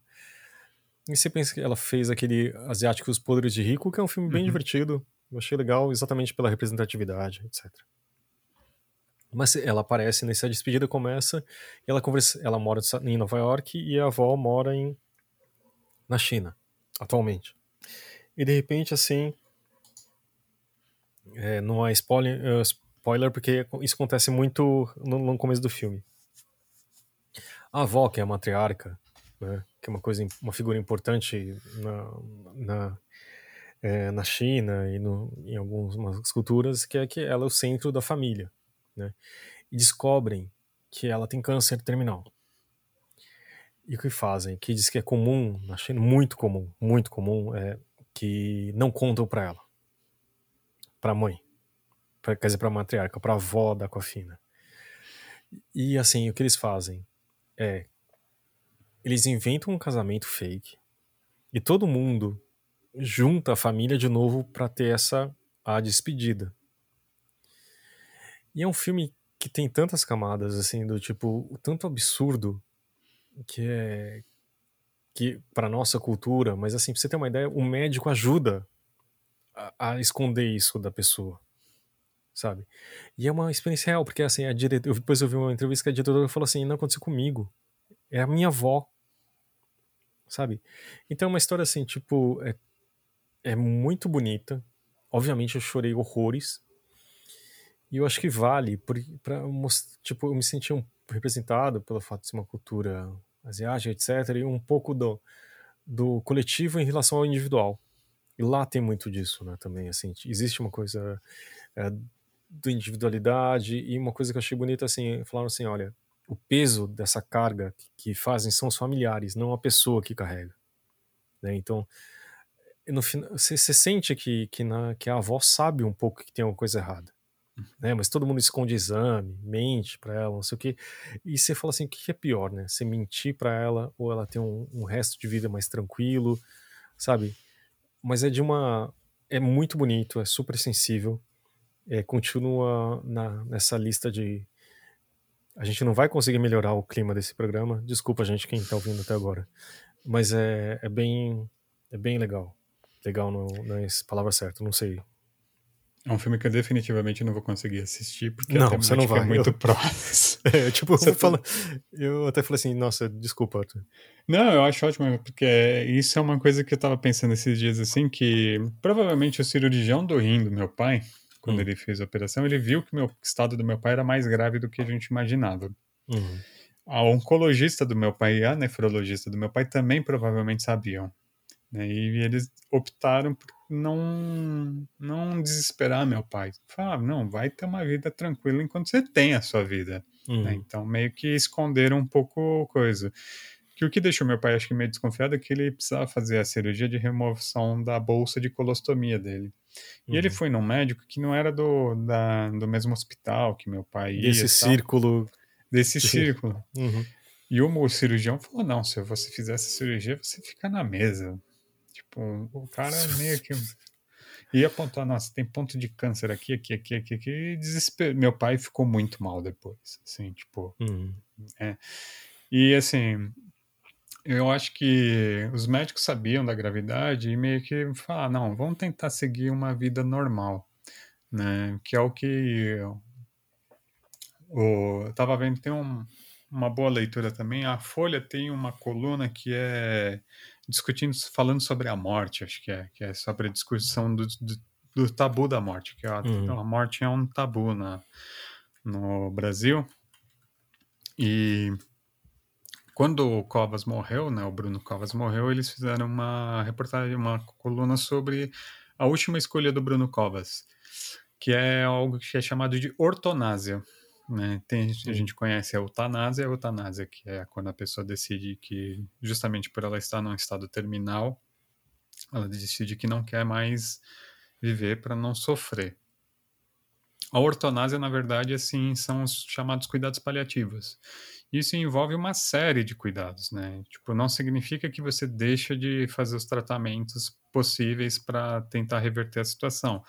E você pensa que ela fez aquele Asiáticos Podres de Rico, que é um filme bem uhum. divertido, eu achei legal exatamente pela representatividade, etc. Mas ela aparece nessa despedida, começa, ela, conversa, ela mora em Nova York e a avó mora em, na China, atualmente. E de repente, assim, é, não é spoiler, spoiler, porque isso acontece muito no, no, começo do filme. A avó, que é a matriarca, né, que é uma coisa, uma figura importante na, na é, na China e no, em algumas culturas, que é que ela é o centro da família, né? E descobrem que ela tem câncer terminal. E o que fazem? Que diz que é comum na China, muito comum, muito comum, é que não contam para ela, para a mãe, pra, quer dizer, para a matriarca, para a avó da Aquafina. E assim, o que eles fazem é eles inventam um casamento fake e todo mundo junta a família de novo para ter essa a despedida. E é um filme que tem tantas camadas assim do tipo tanto absurdo que é que para nossa cultura, mas assim, pra você ter uma ideia, o médico ajuda a, a, esconder isso da pessoa, sabe? E é uma experiência real, porque assim, a diretora, depois eu vi uma entrevista que a diretora falou assim, não aconteceu comigo, é a minha avó, sabe? Então é uma história assim, tipo, é é muito bonita. Obviamente eu chorei horrores. E eu acho que vale para tipo, eu me senti um, representado pelo fato de ser uma cultura asiática, etc, e um pouco do do coletivo em relação ao individual. E lá tem muito disso, né, também, assim, existe uma coisa é, do individualidade e uma coisa que eu achei bonita, assim, falaram assim, olha, o peso dessa carga que, que fazem são os familiares, não a pessoa que carrega. Né? Então, no final, você, você sente que, que, na, que a avó sabe um pouco que tem alguma coisa errada. Né? Mas todo mundo esconde exame, mente para ela, não sei o quê. E você fala assim: o que é pior, né? Você mentir para ela ou ela ter um, um resto de vida mais tranquilo, sabe? Mas é de uma. É muito bonito, é super sensível. É, continua na, nessa lista de. A gente não vai conseguir melhorar o clima desse programa. Desculpa, gente, quem tá ouvindo até agora. Mas é, é bem. É bem legal. Legal não, não é a palavra certa, não sei. É um filme que eu definitivamente não vou conseguir assistir, porque não, a você não vai. é muito eu... próximo. É, tipo, Você eu, falo... eu até falei assim, nossa, desculpa, Arthur. Não, eu acho ótimo, porque isso é uma coisa que eu tava pensando esses dias, assim, que provavelmente o cirurgião do rim do meu pai, quando Hum. ele fez a operação, ele viu que o meu- estado do meu pai era mais grave do que a gente imaginava. Uhum. A oncologista do meu pai e a nefrologista do meu pai também provavelmente sabiam. Né? E eles optaram por não, não desesperar meu pai. Falaram, não, vai ter uma vida tranquila enquanto você tem a sua vida. Uhum. né? Então, meio que esconderam um pouco coisa. Que o que deixou meu pai, acho que meio desconfiado, é que ele precisava fazer a cirurgia de remoção da bolsa de colostomia dele. E ele Uhum. foi num médico que não era do, da, do mesmo hospital que meu pai ia. Desse círculo. Desse de- círculo. Uhum. E o cirurgião falou: não, se você fizer essa cirurgia, você fica na mesa. Tipo, o cara meio que. Ia apontar, nossa, tem ponto de câncer aqui, aqui, aqui, aqui, aqui. E desespero. Meu pai ficou muito mal depois. Assim, tipo. Uhum. E assim, eu acho que os médicos sabiam da gravidade e meio que falaram, não, vamos tentar seguir uma vida normal, né? Que é o que o, eu tava vendo, tem um, uma boa leitura também. A Folha tem uma coluna que é discutindo, falando sobre a morte, acho que é, que é sobre a discussão do, do, do tabu da morte, que a, Uhum. a morte é um tabu na, no Brasil. E quando o Covas morreu, né, o Bruno Covas morreu, eles fizeram uma reportagem, uma coluna sobre a última escolha do Bruno Covas, que é algo que é chamado de ortonásia. Né? Tem, a gente conhece a eutanásia, a eutanásia que é quando a pessoa decide que, justamente por ela estar num estado terminal, ela decide que não quer mais viver para não sofrer. A ortonásia, na verdade, assim, são os chamados cuidados paliativos. Isso envolve uma série de cuidados, né? Tipo, não significa que você deixa de fazer os tratamentos possíveis para tentar reverter a situação.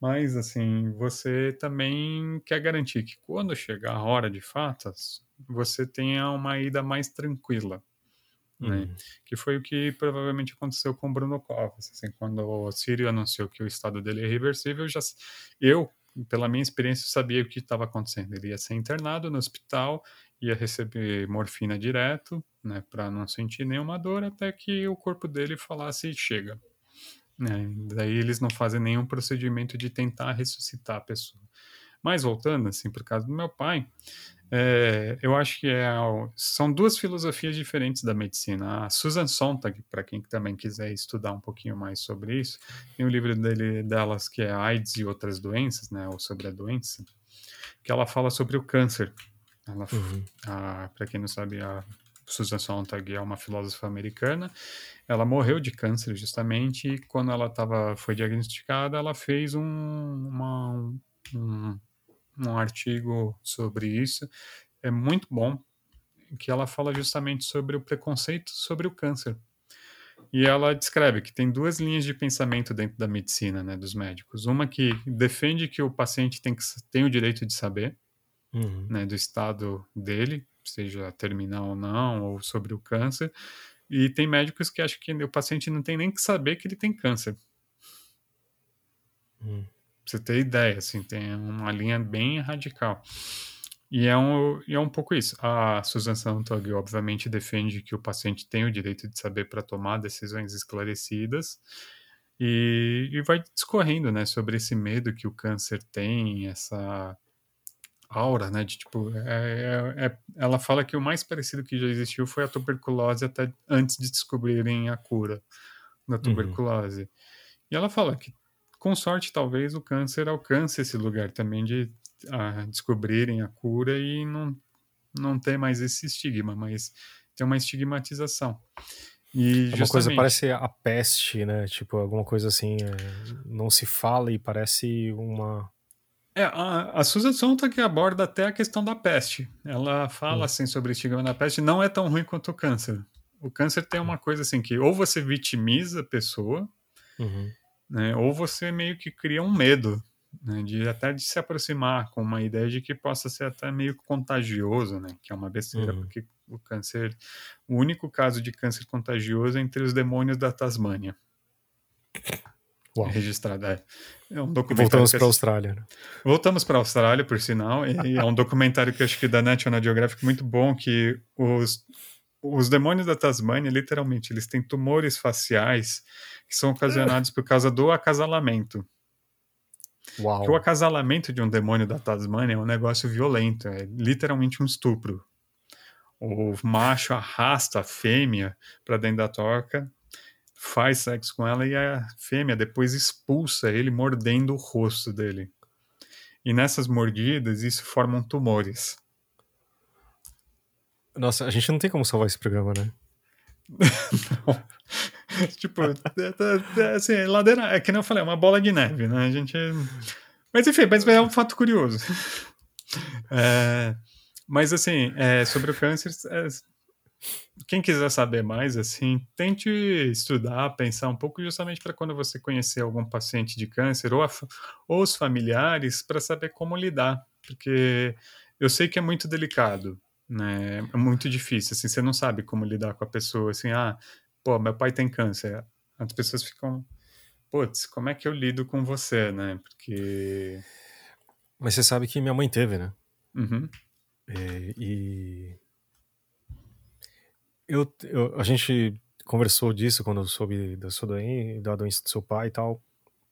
Mas, assim, você também quer garantir que quando chegar a hora de fatas, você tenha uma ida mais tranquila. Né? Uhum. Que foi o que provavelmente aconteceu com o Bruno Covas. Assim, quando o Sírio anunciou que o estado dele é irreversível, já, eu, pela minha experiência, sabia o que estava acontecendo. Ele ia ser internado no hospital, ia receber morfina direto, né, para não sentir nenhuma dor, até que o corpo dele falasse chega. Né? Daí eles não fazem nenhum procedimento de tentar ressuscitar a pessoa. Mas voltando assim o caso do meu pai, é, eu acho que é, são duas filosofias diferentes da medicina. A Susan Sontag, para quem também quiser estudar um pouquinho mais sobre isso, tem um livro dele, delas que é AIDS e outras doenças, né, ou sobre a doença, que ela fala sobre o câncer. Ela, Uhum. para quem não sabe, a Susan Sontag é uma filósofa americana. Ela morreu de câncer justamente e quando ela tava, foi diagnosticada, ela fez um, uma, um, um artigo sobre isso. É muito bom, que ela fala justamente sobre o preconceito sobre o câncer. E ela descreve que tem duas linhas de pensamento dentro da medicina, né, dos médicos. Uma que defende que o paciente tem, que, tem o direito de saber, Uhum. né, do estado dele, seja terminal ou não, ou sobre o câncer. E tem médicos que acham que o paciente não tem nem que saber que ele tem câncer. Uhum. Pra você ter ideia, assim, tem uma linha bem radical. E é um, e é um pouco isso. A Susan Sontag, obviamente, defende que o paciente tem o direito de saber para tomar decisões esclarecidas. E, e vai discorrendo, né, sobre esse medo que o câncer tem, essa aura, né, de tipo, é, é, é, ela fala que o mais parecido que já existiu foi a tuberculose até antes de descobrirem a cura da tuberculose. Uhum. E ela fala que, com sorte, talvez o câncer alcance esse lugar também de a, descobrirem a cura e não, não ter mais esse estigma, mas ter uma estigmatização. E é uma coisa, parece a peste, né? Tipo, alguma coisa assim, é, não se fala e parece uma. É, a, a Susan Sontag aborda até a questão da peste. Ela fala, hum. assim, sobre o estigma da peste. Não é tão ruim quanto o câncer. O câncer tem uma coisa assim que ou você vitimiza a pessoa, uhum. né, ou você meio que cria um medo né, de até de se aproximar com uma ideia de que possa ser até meio contagioso, né, que é uma besteira, uhum. porque o câncer, o único caso de câncer contagioso é entre os demônios da Tasmânia. Uau. Registrado, é. é um Voltamos para a Austrália. Né? Voltamos para a Austrália, por sinal, e é um documentário que eu acho que da National Geographic muito bom, que os, os demônios da Tasmânia, literalmente, eles têm tumores faciais que são ocasionados por causa do acasalamento. Uau. Porque o acasalamento de um demônio da Tasmânia é um negócio violento, é literalmente um estupro. O macho arrasta a fêmea para dentro da toca, faz sexo com ela e a fêmea depois expulsa ele mordendo o rosto dele. E nessas mordidas, isso formam tumores. Nossa, a gente não tem como salvar esse programa, né? não. tipo, é, é, assim, ladeira, é que nem eu falei, é uma bola de neve, né? A gente. Mas enfim, mas é um fato curioso. É, mas assim, é, sobre o câncer, é, quem quiser saber mais, assim, tente estudar, pensar um pouco, justamente para quando você conhecer algum paciente de câncer ou, a, ou os familiares, para saber como lidar, porque eu sei que é muito delicado, né? É muito difícil, assim, você não sabe como lidar com a pessoa, assim, ah, pô, meu pai tem câncer. As pessoas ficam, putz, como é que eu lido com você, né? Porque. Mas você sabe que minha mãe teve, né? Uhum. É, e. Eu, eu, a gente conversou disso quando eu soube da sua doença, da doença do seu pai e tal.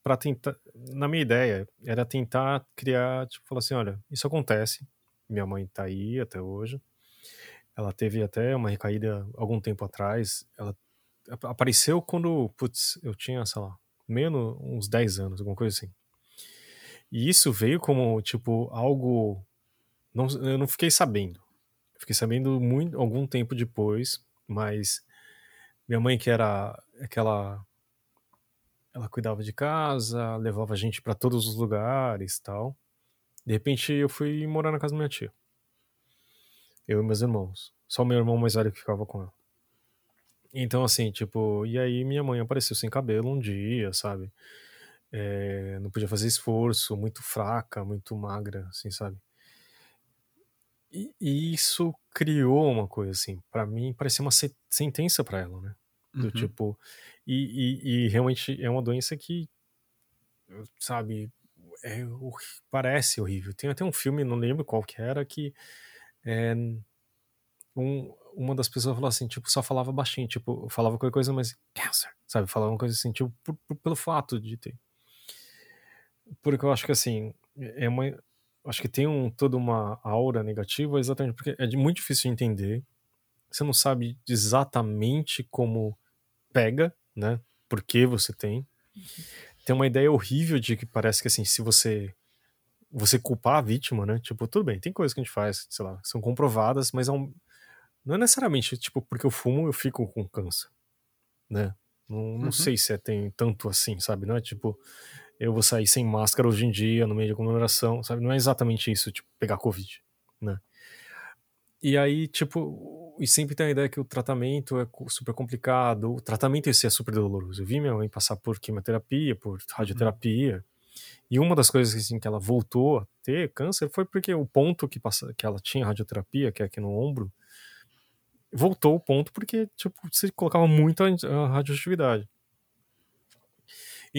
Para tentar. Na minha ideia, era tentar criar, tipo, falar assim: olha, isso acontece. Minha mãe tá aí até hoje. Ela teve até uma recaída algum tempo atrás. Ela apareceu quando, putz, eu tinha, sei lá, menos uns 10 anos, alguma coisa assim. E isso veio como, tipo, algo. Não, eu não fiquei sabendo. Fiquei sabendo muito, algum tempo depois, mas minha mãe, que era aquela. Ela cuidava de casa, levava a gente para todos os lugares tal. De repente eu fui morar na casa da minha tia. Eu e meus irmãos. Só meu irmão mais velho que ficava com ela. Então, assim, tipo, e aí minha mãe apareceu sem cabelo um dia, sabe? É, não podia fazer esforço, muito fraca, muito magra, assim, sabe? E, e isso criou uma coisa, assim, para mim parecia uma sentença para ela, né? Do uhum. tipo, e, e, e, realmente é uma doença que, sabe, é, parece horrível. Tem até um filme, não lembro qual que era, que é, um, uma das pessoas falou assim, tipo, só falava baixinho, tipo, falava qualquer coisa, mas cancer, sabe? Falava uma coisa assim, tipo, por, por, pelo fato de ter. Porque eu acho que assim, é uma. Acho que tem um, toda uma aura negativa, exatamente porque é muito difícil de entender. Você não sabe exatamente como pega, né? Por que você tem. Tem uma ideia horrível de que parece que assim, se você você culpar a vítima, né? Tipo, tudo bem, tem coisas que a gente faz, sei lá, são comprovadas, mas é um, não é necessariamente, tipo, porque eu fumo eu fico com câncer, né? Não, não uhum. sei se é tem tanto assim, sabe? Não é tipo, eu vou sair sem máscara hoje em dia, no meio de comemoração, sabe? Não é exatamente isso, tipo, pegar Covid, né? E aí, tipo, e sempre tem a ideia que o tratamento é super complicado, o tratamento esse é super doloroso. Eu vi minha mãe passar por quimioterapia, por radioterapia, uhum. e uma das coisas assim, que ela voltou a ter câncer foi porque o ponto que, passa, que ela tinha radioterapia, que é aqui no ombro, voltou o ponto porque, tipo, você colocava muito a radioatividade.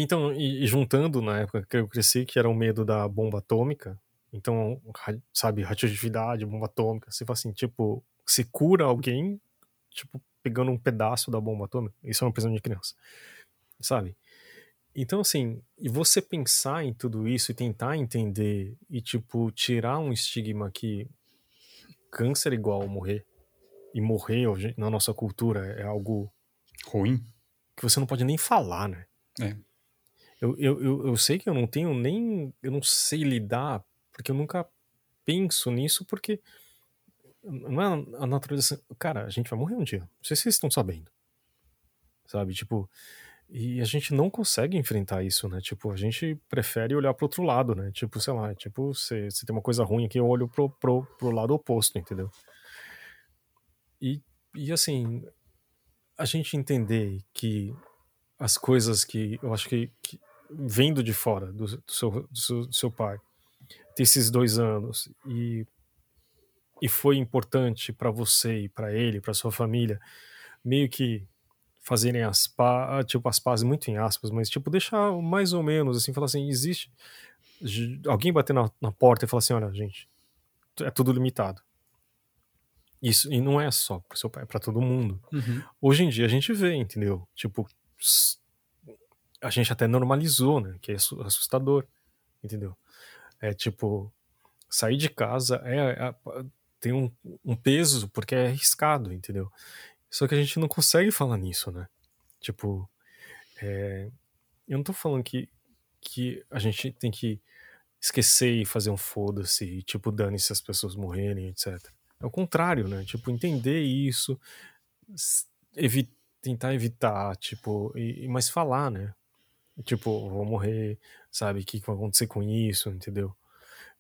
Então, e, e, juntando na época que eu cresci, que era o medo da bomba atômica, então, sabe, radioatividade, bomba atômica, você fala assim, tipo, se cura alguém, tipo, pegando um pedaço da bomba atômica, isso é uma prisão de criança, sabe? Então, assim, e você pensar em tudo isso e tentar entender e, tipo, tirar um estigma que câncer é igual morrer, e morrer na nossa cultura é algo ruim que você não pode nem falar, né? É. Eu, eu, eu, eu sei que eu não tenho nem. Eu não sei lidar, porque eu nunca penso nisso, porque não é a natureza. Cara, a gente vai morrer um dia. Não sei se vocês estão sabendo. sabe? Tipo, e a gente não consegue enfrentar isso, né? Tipo, a gente prefere olhar pro outro lado, né? Tipo, sei lá, tipo, se, se tem uma coisa ruim aqui, eu olho pro, pro, pro lado oposto, entendeu? E, e assim, a gente entender que as coisas que eu acho que, que vendo de fora do, do, seu, do, seu, do seu pai, ter esses dois anos e e foi importante para você e para ele, para sua família, meio que fazerem as pazes, tipo as pazes muito em aspas, mas tipo deixar mais ou menos assim, falar assim, existe alguém bater na, na porta e falar assim, olha, gente, é tudo limitado. Isso, e não é só pro seu pai, é pra todo mundo. Uhum. Hoje em dia a gente vê, entendeu? Tipo, a gente até normalizou, né? Que é assustador, entendeu? É tipo, sair de casa é, é tem um, um, peso porque é arriscado, entendeu? Só que a gente não consegue falar nisso, né? Tipo, é, eu não tô falando que, que a gente tem que esquecer e fazer um foda-se e, tipo, dane-se as pessoas morrerem, etc. É o contrário, né? Tipo, entender isso, evi tentar evitar, tipo, e, mas falar, né? Tipo, vou morrer, sabe? O que vai acontecer com isso, entendeu?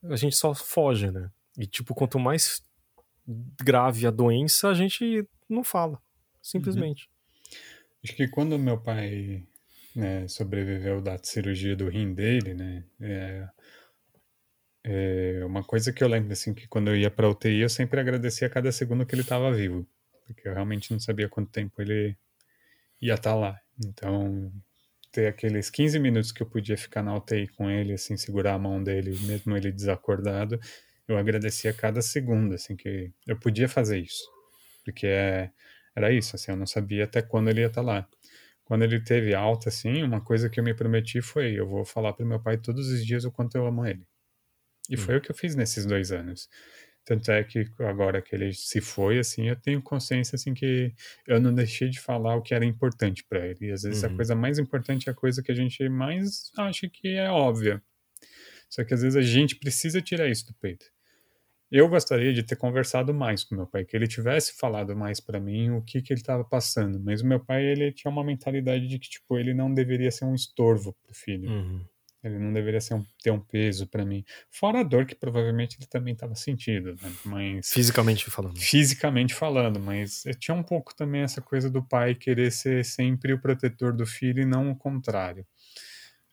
A gente só foge, né? E, tipo, quanto mais grave a doença, a gente não fala. Simplesmente. Uhum. Acho que quando meu pai né, sobreviveu da cirurgia do rim dele, né? É, é uma coisa que eu lembro, assim, que quando eu ia pra UTI, eu sempre agradecia cada segundo que ele estava vivo. Porque eu realmente não sabia quanto tempo ele ia estar tá lá. Então, ter aqueles 15 minutos que eu podia ficar na UTI com ele, assim, segurar a mão dele, mesmo ele desacordado, eu agradecia cada segundo, assim, que eu podia fazer isso. Porque é, era isso, assim, eu não sabia até quando ele ia estar tá lá. Quando ele teve alta, assim, uma coisa que eu me prometi foi, eu vou falar para meu pai todos os dias o quanto eu amo ele. E hum. foi o que eu fiz nesses dois anos. Tanto é que agora que ele se foi, assim, eu tenho consciência, assim, que eu não deixei de falar o que era importante para ele. E às vezes uhum. a coisa mais importante é a coisa que a gente mais acha que é óbvia. Só que às vezes a gente precisa tirar isso do peito. Eu gostaria de ter conversado mais com meu pai, que ele tivesse falado mais para mim o que que ele estava passando. Mas o meu pai, ele tinha uma mentalidade de que, tipo, ele não deveria ser um estorvo pro filho. Uhum. Ele não deveria um, ter um peso para mim. Fora a dor que provavelmente ele também estava sentindo, né? Mas fisicamente falando. Fisicamente falando, mas tinha um pouco também essa coisa do pai querer ser sempre o protetor do filho e não o contrário.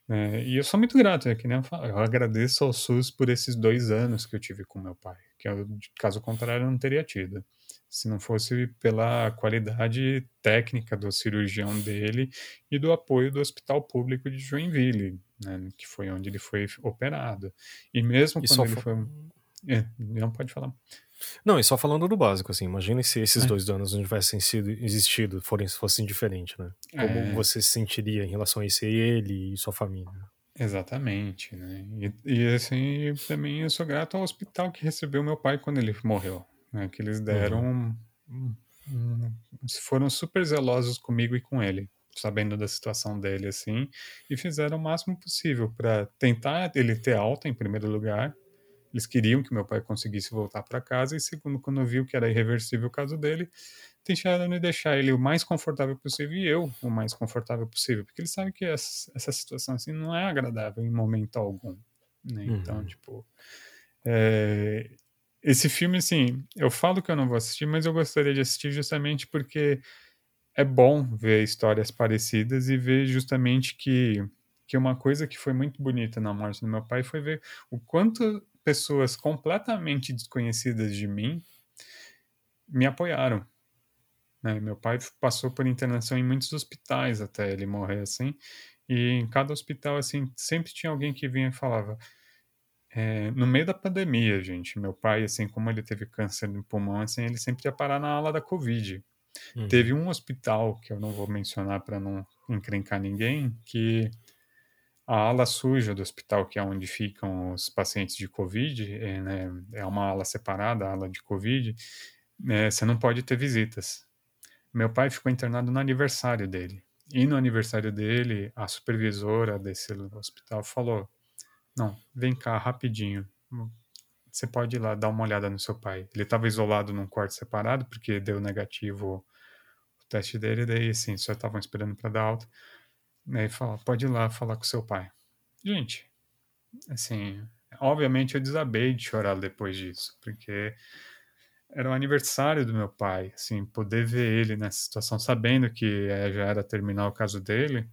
É, e eu sou muito grato, é que nem eu falo, eu agradeço ao SUS por esses dois anos que eu tive com meu pai, que eu, caso contrário eu não teria tido. Se não fosse pela qualidade técnica do cirurgião dele e do apoio do Hospital Público de Joinville, né, que foi onde ele foi operado. E mesmo e quando ele foi. É, não pode falar. Não, e só falando do básico, assim, imagine se esses é. dois anos não tivessem sido existido, forem, fossem diferentes, né? Como é. você se sentiria em relação a esse ele e sua família? Exatamente, né? E, e, assim, também eu sou grato ao hospital que recebeu meu pai quando ele morreu, né? Que eles deram, uhum. um, um, foram super zelosos comigo e com ele, sabendo da situação dele, assim, e fizeram o máximo possível para tentar ele ter alta em primeiro lugar, eles queriam que meu pai conseguisse voltar para casa e segundo, quando viu que era irreversível o caso dele, tentaram me deixar ele o mais confortável possível e eu o mais confortável possível, porque eles sabem que essa, essa situação assim não é agradável em momento algum, né? Então, uhum. tipo, é, esse filme assim, eu falo que eu não vou assistir, mas eu gostaria de assistir justamente porque é bom ver histórias parecidas e ver justamente que que uma coisa que foi muito bonita na morte do meu pai foi ver o quanto pessoas completamente desconhecidas de mim me apoiaram. Né? Meu pai passou por internação em muitos hospitais até ele morrer, assim, e em cada hospital, assim, sempre tinha alguém que vinha e falava. É, no meio da pandemia, gente, meu pai, assim, como ele teve câncer no pulmão, assim, ele sempre ia parar na ala da Covid. Uhum. Teve um hospital, que eu não vou mencionar para não encrencar ninguém, que a ala suja do hospital, que é onde ficam os pacientes de Covid, é, né, é uma ala separada, a ala de Covid, é, você não pode ter visitas. Meu pai ficou internado no aniversário dele. E no aniversário dele, a supervisora desse hospital falou: Não, vem cá rapidinho. Você pode ir lá dar uma olhada no seu pai. Ele estava isolado num quarto separado, porque deu negativo o teste dele, daí assim, só estavam esperando para dar alta. Daí fala, pode ir lá falar com seu pai. Gente, assim, obviamente eu desabei de chorar depois disso, porque era o aniversário do meu pai, assim, poder ver ele nessa situação, sabendo que já era terminar o caso dele,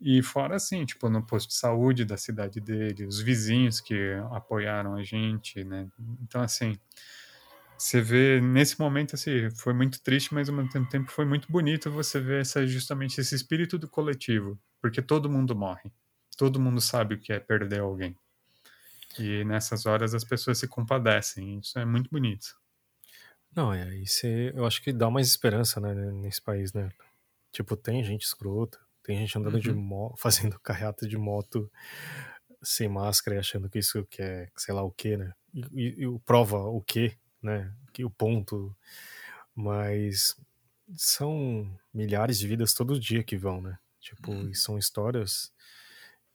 e fora assim, tipo, no posto de saúde da cidade dele, os vizinhos que apoiaram a gente, né? Então, assim, você vê nesse momento, assim, foi muito triste, mas ao mesmo tempo foi muito bonito você ver essa, justamente esse espírito do coletivo, porque todo mundo morre, todo mundo sabe o que é perder alguém. E nessas horas as pessoas se compadecem, isso é muito bonito. Não, é, isso é, eu acho que dá mais esperança, né, nesse país, né? Tipo, tem gente escrota, tem gente andando de Uhum. moto, fazendo carreata de moto sem máscara e achando que isso que é, sei lá o que, né? E, e, e prova o que, né? Que o ponto. Mas são milhares de vidas todo dia que vão, né? Tipo, e são histórias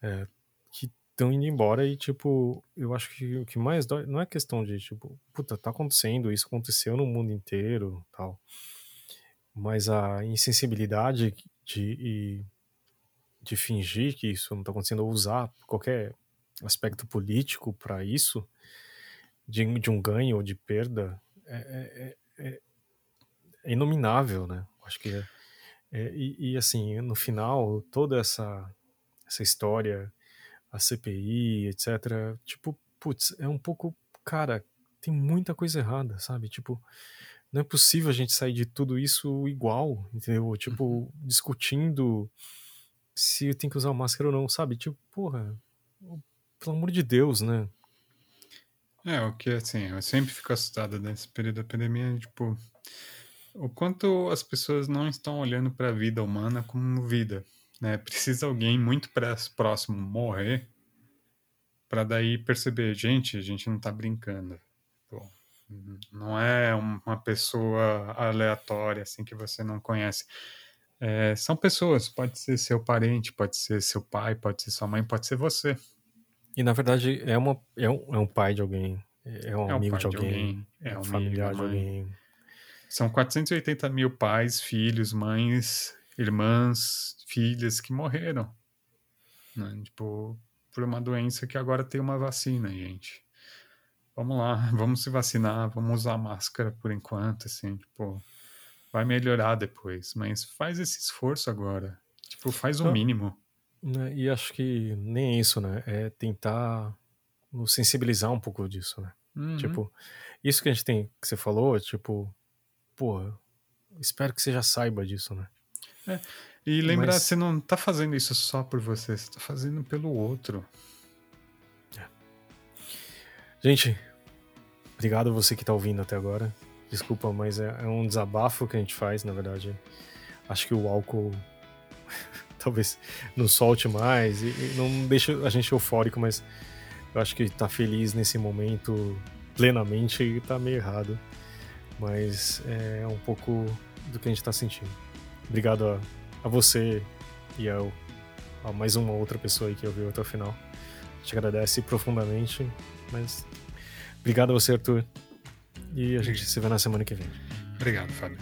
é, que estão indo embora e, tipo, eu acho que o que mais dói não é questão de, tipo, puta, tá acontecendo, isso aconteceu no mundo inteiro, tal. Mas a insensibilidade de, e de fingir que isso não está acontecendo, ou usar qualquer aspecto político para isso, de, de, um ganho ou de perda, é, é, é, é inominável, né? Acho que é, é, e, e, assim, no final, toda essa, essa história, a CPI, etc., tipo, putz, é um pouco, cara, tem muita coisa errada, sabe? Tipo, não é possível a gente sair de tudo isso igual, entendeu? Tipo, uhum. discutindo se eu tenho que usar máscara ou não, sabe? Tipo, porra, pelo amor de Deus, né? É, o que assim, eu sempre fico assustado nesse período da pandemia, tipo, o quanto as pessoas não estão olhando para a vida humana como vida, né? Precisa alguém muito próximo morrer para daí perceber, gente, a gente não tá brincando. Não é uma pessoa aleatória assim que você não conhece. É, são pessoas, pode ser seu parente, pode ser seu pai, pode ser sua mãe, pode ser você. E na verdade é, uma, é, um, é um pai de alguém, é um é amigo de alguém, de alguém, é um familiar de alguém. São 480 mil pais, filhos, mães, irmãs, filhas que morreram. Né? Tipo, por uma doença que agora tem uma vacina, gente. Vamos lá, vamos se vacinar, vamos usar máscara por enquanto, assim, tipo vai melhorar depois, mas faz esse esforço agora. Tipo, faz o Não, mínimo. né, E acho que nem isso, né? É tentar nos sensibilizar um pouco disso, né? Uhum. Tipo, isso que a gente tem, que você falou, tipo, pô, espero que você já saiba disso, né? É. E lembrar, Mas- você não tá fazendo isso só por você, você tá fazendo pelo outro. Gente, obrigado a você que tá ouvindo até agora. Desculpa, mas é, é um desabafo que a gente faz, na verdade. Acho que o álcool talvez não solte mais e, e não deixa a gente eufórico, mas eu acho que tá feliz nesse momento plenamente e tá meio errado. Mas é um pouco do que a gente tá sentindo. Obrigado a, a você e ao, a mais uma outra pessoa aí que ouviu até o final. Gente agradece profundamente, mas obrigado a você, Arthur. E a gente se vê na semana que vem. Obrigado, Fábio.